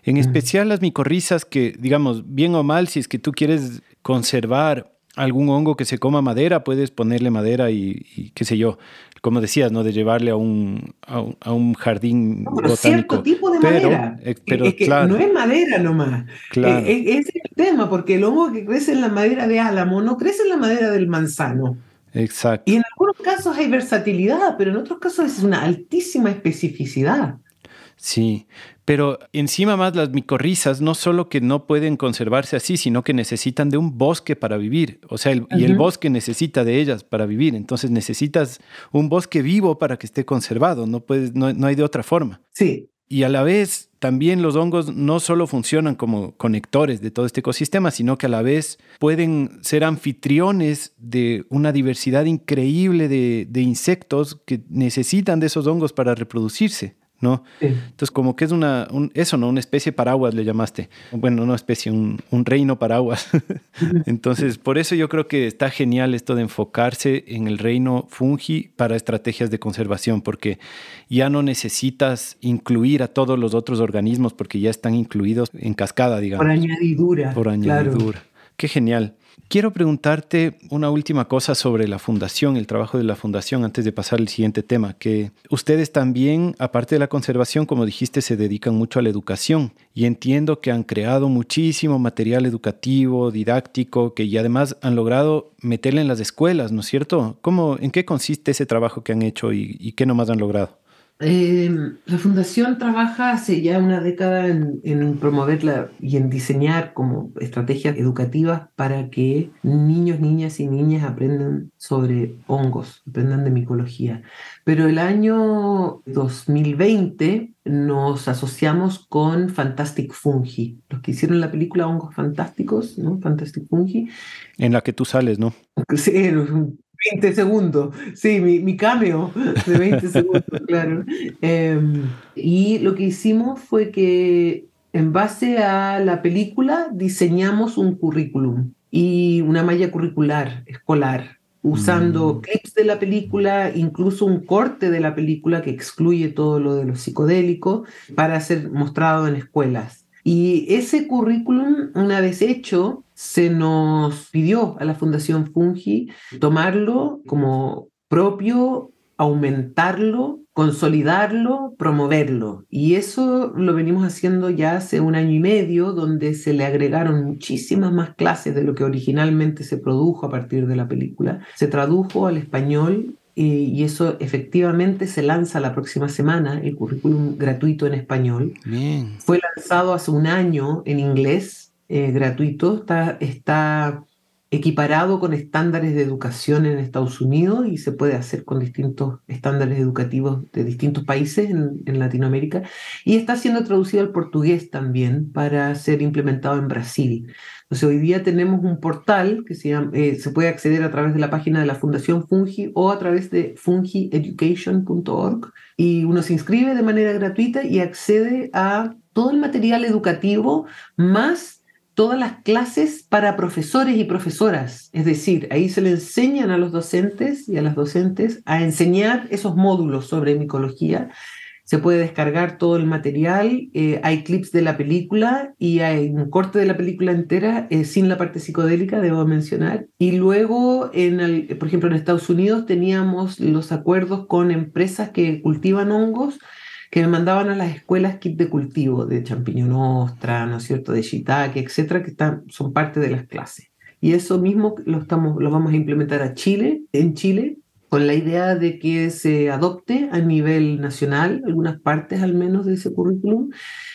En especial las micorrizas que, digamos, bien o mal, si es que tú quieres conservar algún hongo que se coma madera, puedes ponerle madera y, qué sé yo, como decías, ¿no? De llevarle a un, a un, jardín botánico. Cierto tipo de madera. Eh, pero, es que no es madera nomás. Claro. Eh, eh, es el tema, porque el hongo que crece en la madera de álamo no crece en la madera del manzano. Exacto. Y en algunos casos hay versatilidad, pero en otros casos es una altísima especificidad. Sí, pero encima más las micorrizas no solo que no pueden conservarse así, sino que necesitan de un bosque para vivir. O sea, y el bosque necesita de ellas para vivir. Entonces necesitas un bosque vivo para que esté conservado. No, puedes, no, hay de otra forma. Sí, y a la vez también los hongos no solo funcionan como conectores de todo este ecosistema, sino que a la vez pueden ser anfitriones de una diversidad increíble de, de insectos que necesitan de esos hongos para reproducirse. ¿No? Entonces, como que es una, eso, ¿no? Una especie paraguas le llamaste. Bueno, no especie, un, reino paraguas. Entonces, por eso yo creo que está genial esto de enfocarse en el reino fungi para estrategias de conservación, porque ya no necesitas incluir a todos los otros organismos porque ya están incluidos en cascada, digamos. Por añadidura. Por añadidura. Qué genial. Quiero preguntarte una última cosa sobre la fundación, el trabajo de la fundación, antes de pasar al siguiente tema, que ustedes también, aparte de la conservación, como dijiste, se dedican mucho a la educación y entiendo que han creado muchísimo material educativo, didáctico, que y además han logrado meterle en las escuelas, ¿no es cierto? ¿Cómo, ¿En qué consiste ese trabajo que han hecho y, y qué nomás han logrado? Em, la Fundación trabaja hace ya una década en, en, promoverla y en diseñar como estrategias educativas para que niños, niñas y niñas aprendan sobre hongos, aprendan de micología. Pero el año 2020 nos asociamos con Fantastic Fungi, los que hicieron la película Hongos Fantásticos, ¿no? Fantastic Fungi. En la que tú sales, ¿no? Sí, 20 segundos, sí, mi, mi cameo de 20 segundos, claro. Em, y lo que hicimos fue que en base a la película diseñamos un currículum y una malla curricular escolar usando mm. clips de la película, incluso un corte de la película que excluye todo lo de lo psicodélico para ser mostrado en escuelas. Y ese currículum, una vez hecho, se nos pidió a la Fundación Fungi tomarlo como propio, aumentarlo, consolidarlo, promoverlo. Y eso lo venimos haciendo ya hace un año y medio, donde se le agregaron muchísimas más clases de lo que originalmente se produjo a partir de la película. Se tradujo al español eh, y eso efectivamente se lanza la próxima semana, el currículum gratuito en español. Fue lanzado hace un año en inglés eh, gratuito, está, está equiparado con estándares de educación en Estados Unidos y se puede hacer con distintos estándares educativos de distintos países en, Latinoamérica y está siendo traducido al portugués también para ser implementado en Brasil. Hoy día tenemos un portal que se, eh, se puede acceder a través de la página de la Fundación Fungi o a través de fungieducation.org y uno se inscribe de manera gratuita y accede a todo el material educativo más todas las clases para profesores y profesoras. Es decir, ahí se le enseñan a los docentes y a las docentes a enseñar esos módulos sobre micología. Se puede descargar todo el material, eh, hay clips de la película y hay un corte de la película entera eh, sin la parte psicodélica, debo mencionar. Y luego, en por ejemplo, en Estados Unidos teníamos los acuerdos con empresas que cultivan hongos que me mandaban a las escuelas kit de cultivo de champiñón ostra, ¿no es cierto?, de shiitake, etcétera, que están, son parte de las clases. Y eso mismo lo, estamos, lo vamos a implementar a Chile, en Chile, con la idea de que se adopte a nivel nacional, algunas partes al menos de ese currículum,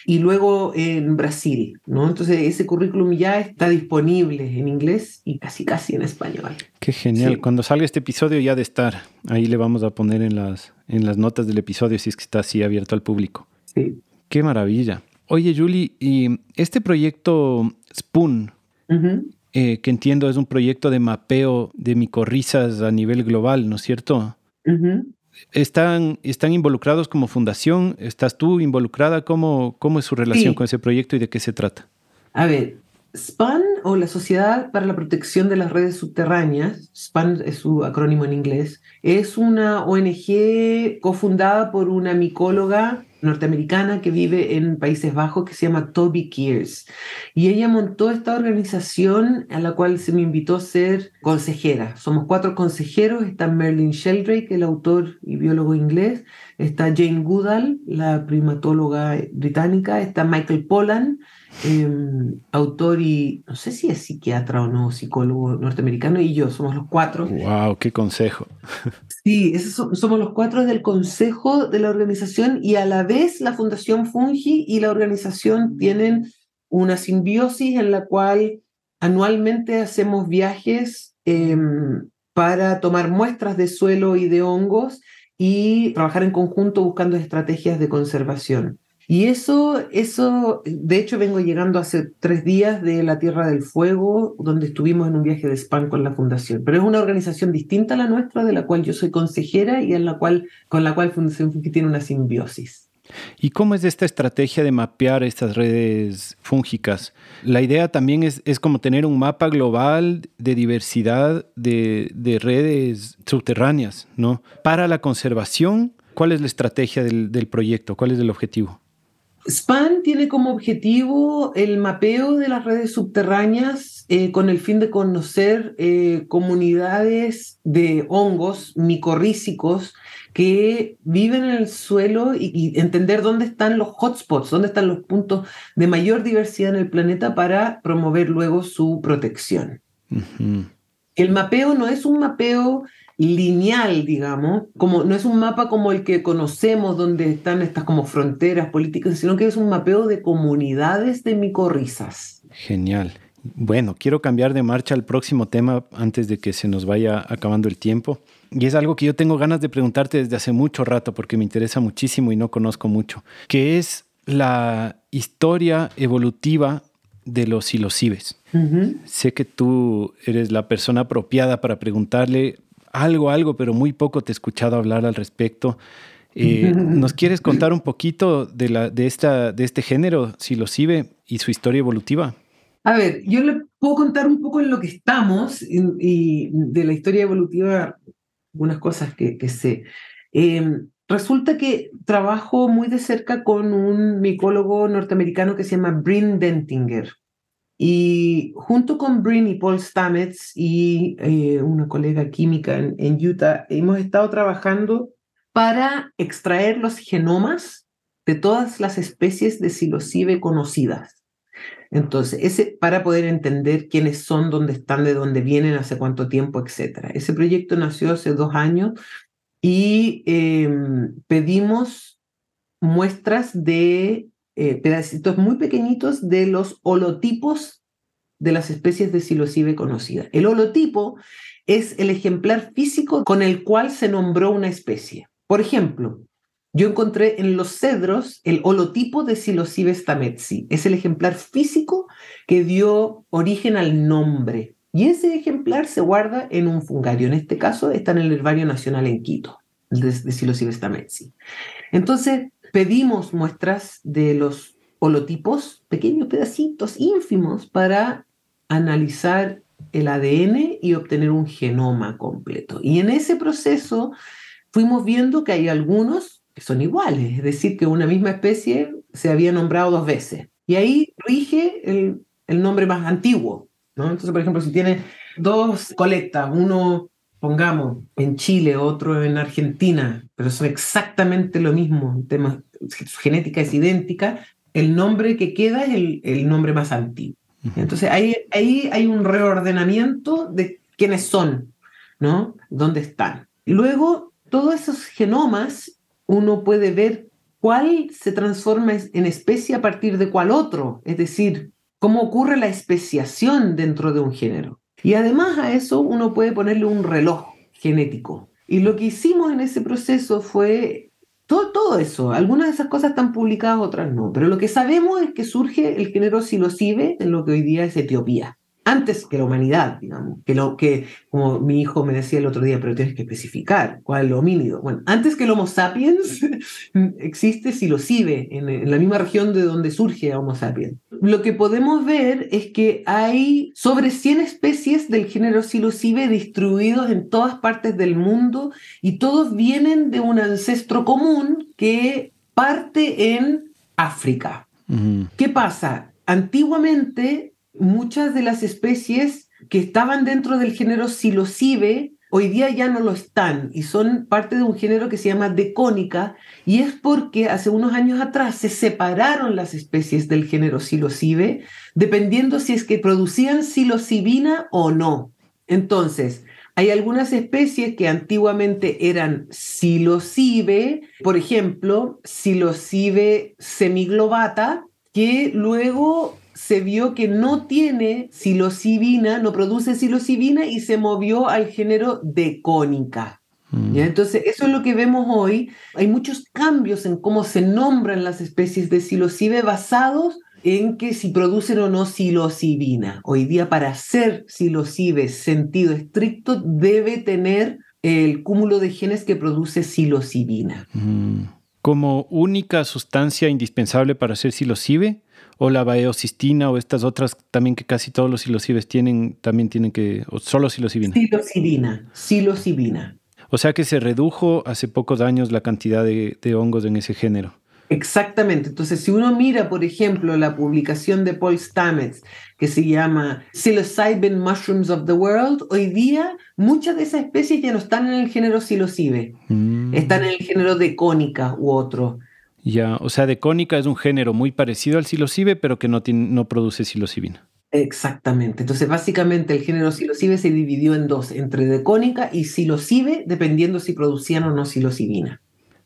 y luego en Brasil, ¿no? Entonces ese currículum ya está disponible en inglés y casi casi en español. Qué genial. Cuando salga este episodio ya de estar, ahí le vamos a poner en las, en las notas del episodio si es que está así abierto al público. Sí. Qué maravilla. Oye, Julie, y este proyecto Spoon, eh, que entiendo es un proyecto de mapeo de micorrizas a nivel global, ¿no es cierto? ¿Están, ¿Están involucrados como fundación? ¿Estás tú involucrada? ¿Cómo, cómo es su relación con ese proyecto y de qué se trata? A ver, SPAN o la Sociedad para la Protección de las Redes Subterráneas, SPAN es su acrónimo en inglés, es una ONG cofundada por una micóloga norteamericana que vive en Países Bajos que se llama Toby Kears. Y ella montó esta organización a la cual se me invitó a ser consejera. Somos cuatro consejeros. Está Merlin Sheldrake, el autor y biólogo inglés. Está Jane Goodall, la primatóloga británica. Está Michael Pollan, Em, autor y no sé si es psiquiatra o no, psicólogo norteamericano, y yo, somos los cuatro. ¡Wow! ¡Qué consejo! Sí, esos somos los cuatro del consejo de la organización y a la vez la Fundación Fungi y la organización tienen una simbiosis en la cual anualmente hacemos viajes em, para tomar muestras de suelo y de hongos y trabajar en conjunto buscando estrategias de conservación. Y eso, eso, de hecho vengo llegando hace tres días de la Tierra del Fuego, donde estuvimos en un viaje de spam con la fundación. Pero es una organización distinta a la nuestra, de la cual yo soy consejera y en la cual, con la cual Fundación Fungi tiene una simbiosis. ¿Y cómo es esta estrategia de mapear estas redes fúngicas? La idea también es, es como tener un mapa global de diversidad de, de, redes subterráneas, ¿no? Para la conservación, ¿cuál es la estrategia del, del proyecto? ¿Cuál es el objetivo? SPAN tiene como objetivo el mapeo de las redes subterráneas eh, con el fin de conocer eh, comunidades de hongos micorrícicos que viven en el suelo y, y, entender dónde están los hotspots, dónde están los puntos de mayor diversidad en el planeta para promover luego su protección. Uh -huh. El mapeo no es un mapeo lineal, digamos, como no es un mapa como el que conocemos donde están estas como fronteras políticas, sino que es un mapeo de comunidades de micorrizas. Genial. Bueno, quiero cambiar de marcha al próximo tema antes de que se nos vaya acabando el tiempo. Y es algo que yo tengo ganas de preguntarte desde hace mucho rato porque me interesa muchísimo y no conozco mucho, que es la historia evolutiva de los silocibes. Uh -huh. Sé que tú eres la persona apropiada para preguntarle algo, algo, pero muy poco te he escuchado hablar al respecto. Eh, ¿Nos quieres contar un poquito de, la, de, esta, de este género, psilocibe, y su historia evolutiva? A ver, yo le puedo contar un poco en lo que estamos y, y de la historia evolutiva, algunas cosas que, que sé. Eh, resulta que trabajo muy de cerca con un micólogo norteamericano que se llama Bryn Dentinger. Y junto con Bryn y Paul Stamets y eh, una colega química en, Utah, hemos estado trabajando para extraer los genomas de todas las especies de psilocibe conocidas. Entonces, ese, para poder entender quiénes son, dónde están, de dónde vienen, hace cuánto tiempo, etc. Ese proyecto nació hace dos años y eh, pedimos muestras de eh, pedacitos muy pequeñitos de los holotipos de las especies de psilocibe conocidas. El holotipo es el ejemplar físico con el cual se nombró una especie. Por ejemplo, yo encontré en los cedros el holotipo de psilocibe stametsi. Es el ejemplar físico que dio origen al nombre. Y ese ejemplar se guarda en un fungario. En este caso está en el Herbario Nacional en Quito, de, de psilocibe stametsi. Entonces, pedimos muestras de los holotipos, pequeños pedacitos ínfimos, para analizar el ADN y obtener un genoma completo. Y en ese proceso fuimos viendo que hay algunos que son iguales, es decir, que una misma especie se había nombrado dos veces. Y ahí rige el, nombre más antiguo. ¿no? Entonces, por ejemplo, si tiene dos colectas, uno pongamos, en Chile, otro en Argentina, pero son exactamente lo mismo, tema, su genética es idéntica, el nombre que queda es el, el nombre más antiguo. Entonces ahí, ahí hay un reordenamiento de quiénes son, ¿no? ¿Dónde están? Y luego, todos esos genomas, uno puede ver cuál se transforma en especie a partir de cuál otro, es decir, cómo ocurre la especiación dentro de un género. Y además a eso uno puede ponerle un reloj genético. Y lo que hicimos en ese proceso fue todo, todo eso. Algunas de esas cosas están publicadas, otras no. Pero lo que sabemos es que surge el género psilocibe en lo que hoy día es Etiopía. Antes que la humanidad, digamos. Que, lo, que como mi hijo me decía el otro día, pero tienes que especificar cuál es el homínido. Bueno, antes que el Homo sapiens existe psilocibe en, en la misma región de donde surge Homo sapiens. Lo que podemos ver es que hay sobre 100 especies del género psilocibe distribuidos en todas partes del mundo y todos vienen de un ancestro común que parte en África. Uh -huh. ¿Qué pasa? Antiguamente muchas de las especies que estaban dentro del género psilocibe hoy día ya no lo están y son parte de un género que se llama decónica y es porque hace unos años atrás se separaron las especies del género psilocibe dependiendo si es que producían psilocibina o no. Entonces, hay algunas especies que antiguamente eran psilocibe, por ejemplo, psilocibe semiglobata, que luego se vio que no tiene psilocibina, no produce psilocibina y se movió al género decónica. Mm. Entonces, eso es lo que vemos hoy. Hay muchos cambios en cómo se nombran las especies de psilocibe basados en que si producen o no psilocibina. Hoy día para ser psilocibe sentido estricto debe tener el cúmulo de genes que produce psilocibina. Mm. Como única sustancia indispensable para ser psilocibe, o la baeocistina o estas otras también que casi todos los psilocibes tienen, también tienen que, o solo psilocibina. Psilocibina, psilocibina. O sea que se redujo hace pocos años la cantidad de, de hongos en ese género. Exactamente. Entonces, si uno mira, por ejemplo, la publicación de Paul Stamets, que se llama Psilocybin Mushrooms of the World, hoy día muchas de esas especies ya no están en el género psilocibe, mm. están en el género de cónica u otro. Ya, o sea, de cónica es un género muy parecido al psilocibe, pero que no, tiene, no produce psilocibina. Exactamente. Entonces, básicamente el género psilocibe se dividió en dos, entre decónica y psilocibe, dependiendo si producían o no psilocibina.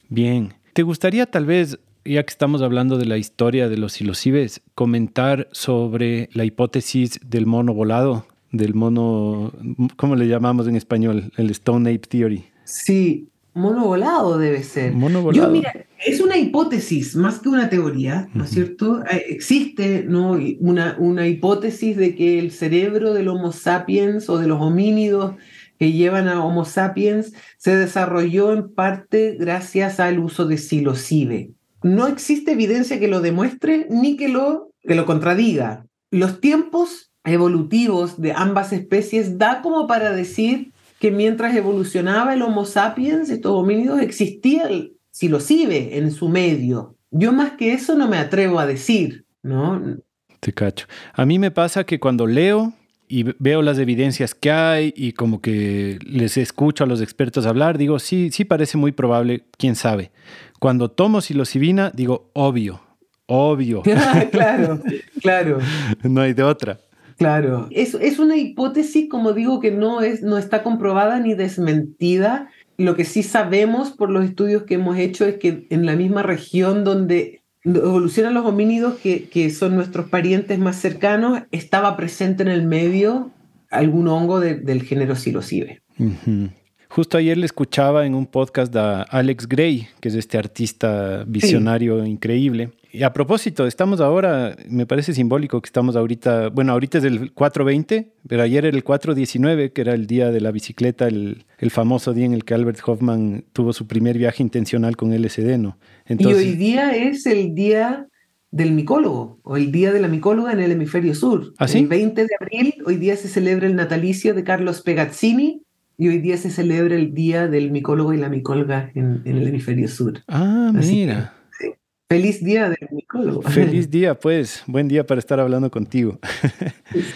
Bien. ¿Te gustaría tal vez ya que estamos hablando de la historia de los psilocibes, comentar sobre la hipótesis del mono volado, del mono, ¿cómo le llamamos en español? El Stone Ape Theory. Sí, mono volado debe ser. Mono volado. Yo, mira, es una hipótesis más que una teoría, ¿no es cierto? Eh, existe ¿no? una, una hipótesis de que el cerebro del Homo sapiens o de los homínidos que llevan a Homo sapiens se desarrolló en parte gracias al uso de psilocibe no existe evidencia que lo demuestre ni que lo, que lo contradiga. Los tiempos evolutivos de ambas especies da como para decir que mientras evolucionaba el Homo sapiens, estos homínidos, existía el psilocibe en su medio. Yo más que eso no me atrevo a decir, ¿no? Te cacho. A mí me pasa que cuando leo y veo las evidencias que hay y como que les escucho a los expertos hablar, digo, sí, sí parece muy probable, quién sabe. Cuando tomo psilocibina, digo, obvio, obvio. claro, claro. no hay de otra. Claro, es, es una hipótesis, como digo, que no, es, no está comprobada ni desmentida. Lo que sí sabemos por los estudios que hemos hecho es que en la misma región donde evolucionan los homínidos, que, que son nuestros parientes más cercanos, estaba presente en el medio algún hongo del género psilocibe. Justo ayer le escuchaba en un podcast a Alex Gray, que es este artista visionario increíble. Y a propósito, estamos ahora, me parece simbólico que estamos ahorita, bueno, ahorita es el 420, pero ayer era el 419, que era el día de la bicicleta, el, el famoso día en el que Albert Hoffman tuvo su primer viaje intencional con LSD, ¿no? y hoy día es el día del micólogo o el día de la micóloga en el hemisferio sur. ¿Ah, El 20 de abril, hoy día se celebra el natalicio de Carlos Pegazzini, y hoy día se celebra el Día del Micólogo y la Micóloga en, el hemisferio sur. Ah, mira. Feliz día del micólogo. Feliz día, pues. Buen día para estar hablando contigo.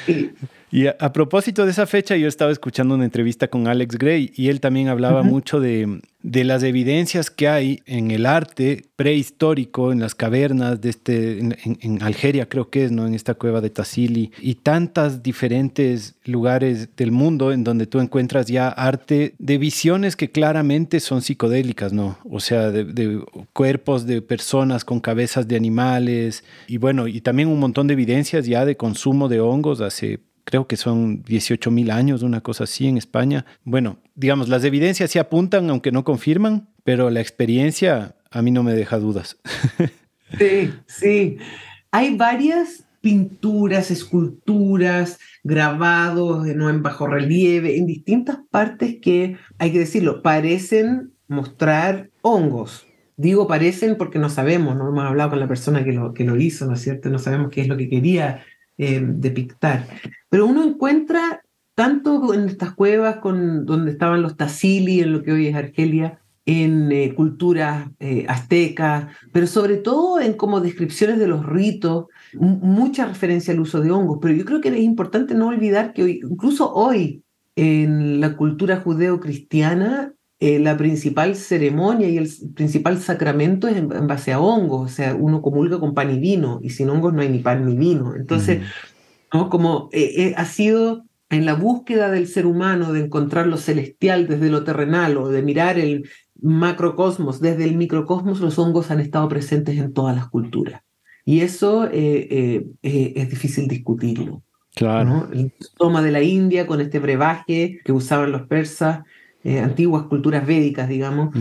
Sí. Y a, propósito de esa fecha, yo estaba escuchando una entrevista con Alex Gray y él también hablaba mucho de, de, las evidencias que hay en el arte prehistórico, en las cavernas de este, en, Algeria creo que es, ¿no? En esta cueva de Tassili y tantas diferentes lugares del mundo en donde tú encuentras ya arte de visiones que claramente son psicodélicas, ¿no? O sea, de, de cuerpos de personas con cabezas de animales y bueno, y también un montón de evidencias ya de consumo de hongos hace creo que son 18 mil años, una cosa así en España. Bueno, digamos, las evidencias sí apuntan, aunque no confirman, pero la experiencia a mí no me deja dudas. Sí, sí. Hay varias pinturas, esculturas, grabados ¿no? en bajo relieve, en distintas partes que, hay que decirlo, parecen mostrar hongos. Digo parecen porque no sabemos, no hemos hablado con la persona que lo, que lo hizo, ¿no es cierto? No sabemos qué es lo que quería eh, depictar. Pero uno encuentra tanto en estas cuevas con, donde estaban los Tassili, en lo que hoy es Argelia, en eh, culturas eh, aztecas, pero sobre todo en como descripciones de los ritos, mucha referencia al uso de hongos. Pero yo creo que es importante no olvidar que hoy, incluso hoy en la cultura judeo-cristiana eh, la principal ceremonia y el principal sacramento es en, base a hongos, o sea, uno comulga con pan y vino, y sin hongos no hay ni pan ni vino. Entonces, ¿no? como eh, eh, ha sido en la búsqueda del ser humano de encontrar lo celestial desde lo terrenal o de mirar el macrocosmos desde el microcosmos, los hongos han estado presentes en todas las culturas. Y eso es difícil discutirlo. Claro. El toma de la India con este brebaje que usaban los persas eh, antiguas culturas védicas, digamos,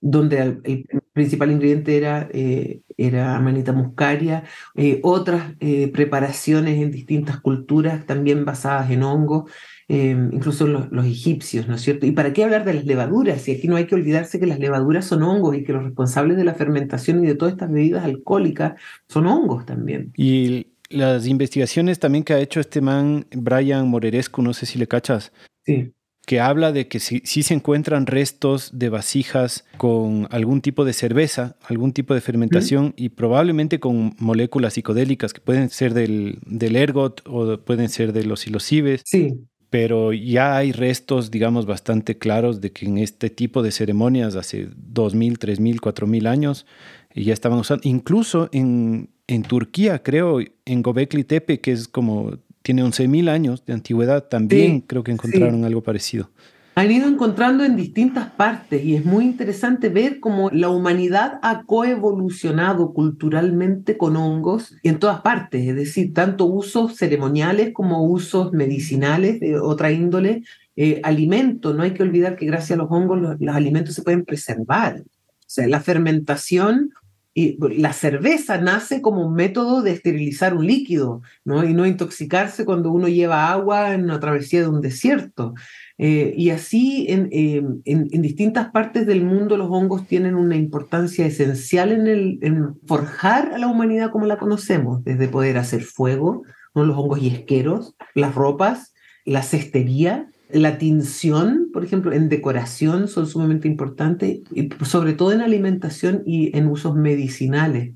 donde el, principal ingrediente era, eh, era amanita muscaria, eh, otras preparaciones en distintas culturas también basadas en hongos, incluso los, los, egipcios, ¿no es cierto? ¿Y para qué hablar de las levaduras? Y aquí no hay que olvidarse que las levaduras son hongos y que los responsables de la fermentación y de todas estas bebidas alcohólicas son hongos también. Y las investigaciones también que ha hecho este man, Brian Morerescu, no sé si le cachas. Sí que habla de que si, se encuentran restos de vasijas con algún tipo de cerveza, algún tipo de fermentación y probablemente con moléculas psicodélicas que pueden ser del, del ergot o pueden ser de los silocibes. Sí. Pero ya hay restos, digamos, bastante claros de que en este tipo de ceremonias hace 2.000, 3.000, 4.000 años ya estaban usando. Incluso en, en Turquía, creo, en Gobekli Tepe, que es como tiene 11.000 años de antigüedad, también creo que encontraron algo parecido. Han ido encontrando en distintas partes y es muy interesante ver cómo la humanidad ha coevolucionado culturalmente con hongos en todas partes, es decir, tanto usos ceremoniales como usos medicinales de otra índole, eh, alimentos. No hay que olvidar que gracias a los hongos los alimentos se pueden preservar. O sea, la fermentación y la cerveza nace como un método de esterilizar un líquido ¿no? y no intoxicarse cuando uno lleva agua en una travesía de un desierto. Eh, y así en, eh, en, en, distintas partes del mundo los hongos tienen una importancia esencial en, el, forjar a la humanidad como la conocemos, desde poder hacer fuego, ¿no? los hongos yesqueros, las ropas, la cestería, la tinción, por ejemplo, en decoración son sumamente importantes, y sobre todo en alimentación y en usos medicinales.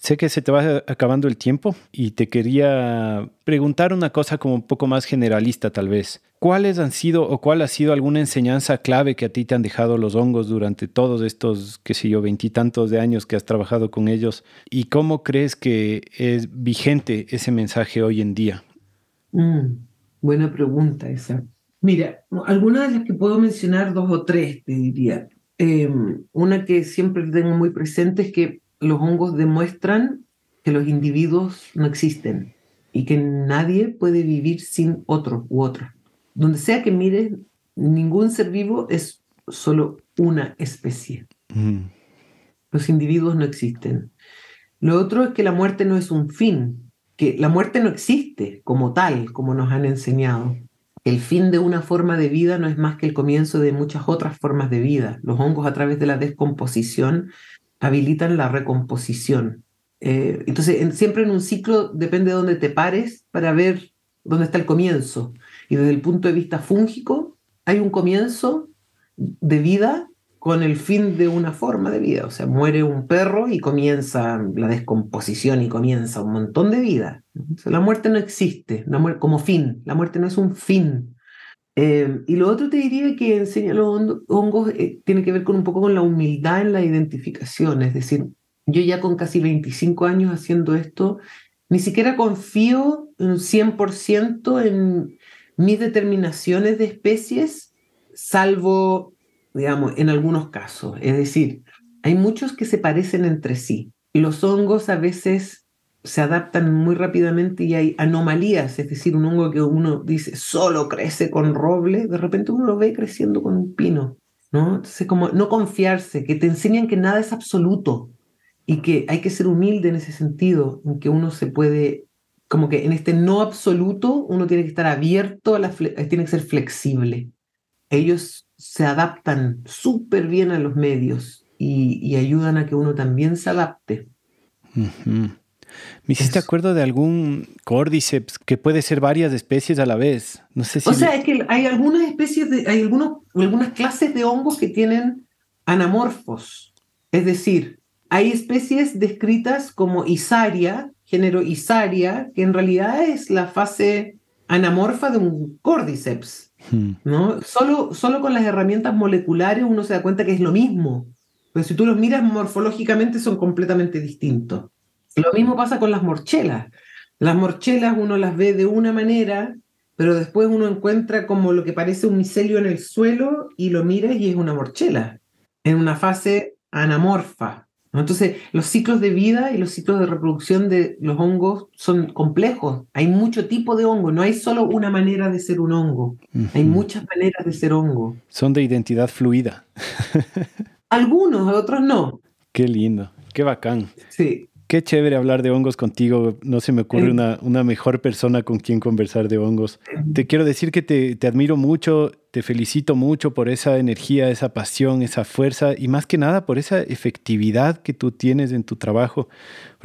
Sé que se te va acabando el tiempo y te quería preguntar una cosa como un poco más generalista tal vez. ¿Cuáles han sido o cuál ha sido alguna enseñanza clave que a ti te han dejado los hongos durante todos estos, qué sé yo, veintitantos de años que has trabajado con ellos? ¿Y cómo crees que es vigente ese mensaje hoy en día? Mm. Buena pregunta esa. Mira, algunas de las que puedo mencionar, dos o tres, te diría. Em, una que siempre tengo muy presente es que los hongos demuestran que los individuos no existen y que nadie puede vivir sin otro u otra. Donde sea que mires, ningún ser vivo es solo una especie. Los individuos no existen. Lo otro es que la muerte no es un fin, que la muerte no existe como tal, como nos han enseñado. El fin de una forma de vida no es más que el comienzo de muchas otras formas de vida. Los hongos a través de la descomposición habilitan la recomposición. Eh, entonces, siempre en un ciclo depende de dónde te pares para ver dónde está el comienzo. Y desde el punto de vista fúngico, hay un comienzo de vida con el fin de una forma de vida. O sea, muere un perro y comienza la descomposición y comienza un montón de vida. la muerte no existe la como fin, la muerte no es un fin. Eh, y lo otro te diría que enseña los hongos eh, tiene que ver con un poco con la humildad en la identificación. Es decir, yo ya con casi 25 años haciendo esto, ni siquiera confío un 100% en mis determinaciones de especies, salvo digamos, en algunos casos. Es decir, hay muchos que se parecen entre sí. Los hongos a veces se adaptan muy rápidamente y hay anomalías, es decir, un hongo que uno dice solo crece con roble, de repente uno lo ve creciendo con un pino, ¿no? Entonces, como no confiarse, que te enseñan que nada es absoluto y que hay que ser humilde en ese sentido, en que uno se puede, como que en este no absoluto uno tiene que estar abierto, tiene que ser flexible. Ellos se adaptan súper bien a los medios y, ayudan a que uno también se adapte. Me hiciste acuerdo de algún cordyceps que puede ser varias especies a la vez. No sé si. O sea, es que hay algunas especies, de, hay algunos, algunas clases de hongos que tienen anamorfos. Es decir, hay especies descritas como Isaria, género Isaria, que en realidad es la fase anamorfa de un cordyceps. Hmm. ¿no? Solo, solo con las herramientas moleculares uno se da cuenta que es lo mismo. Pero si tú los miras morfológicamente son completamente distintos. Lo mismo pasa con las morchelas. Las morchelas uno las ve de una manera, pero después uno encuentra como lo que parece un micelio en el suelo y lo miras y es una morchela, en una fase anamorfa. Entonces, los ciclos de vida y los ciclos de reproducción de los hongos son complejos. Hay mucho tipo de hongo, no hay solo una manera de ser un hongo, hay muchas maneras de ser hongo. Son de identidad fluida. Algunos, otros no. Qué lindo, qué bacán. Sí. Qué chévere hablar de hongos contigo. No se me ocurre una, una mejor persona con quien conversar de hongos. Te quiero decir que te, te admiro mucho te felicito mucho por esa energía, esa pasión, esa fuerza y más que nada por esa efectividad que tú tienes en tu trabajo.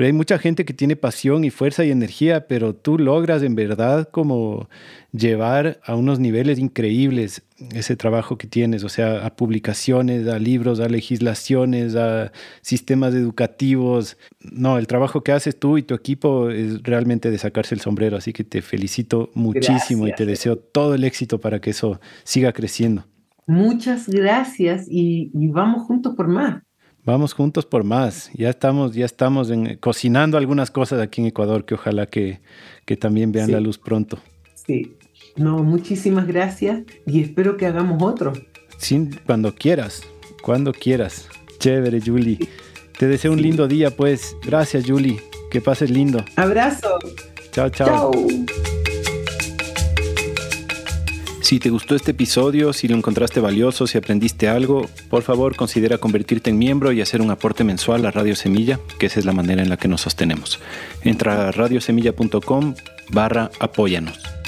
Pero hay mucha gente que tiene pasión y fuerza y energía, pero tú logras en verdad como llevar a unos niveles increíbles ese trabajo que tienes, o sea, a publicaciones, a libros, a legislaciones, a sistemas educativos. No, el trabajo que haces tú y tu equipo es realmente de sacarse el sombrero, así que te felicito muchísimo y te deseo todo el éxito para que eso siga creciendo. Muchas gracias y, vamos juntos por más. Vamos juntos por más. Ya estamos, ya estamos en, cocinando algunas cosas aquí en Ecuador que ojalá que, que también vean la luz pronto. Sí. No, muchísimas gracias y espero que hagamos otro. Sí, cuando quieras, cuando quieras. Chévere, Julie. Te deseo un lindo día, pues. Gracias, Julie. Que pases lindo. Abrazo. Chao, chao. Chao. Si te gustó este episodio, si lo encontraste valioso, si aprendiste algo, por favor considera convertirte en miembro y hacer un aporte mensual a Radio Semilla, que esa es la manera en la que nos sostenemos. Entra a radiosemilla.com barra apóyanos.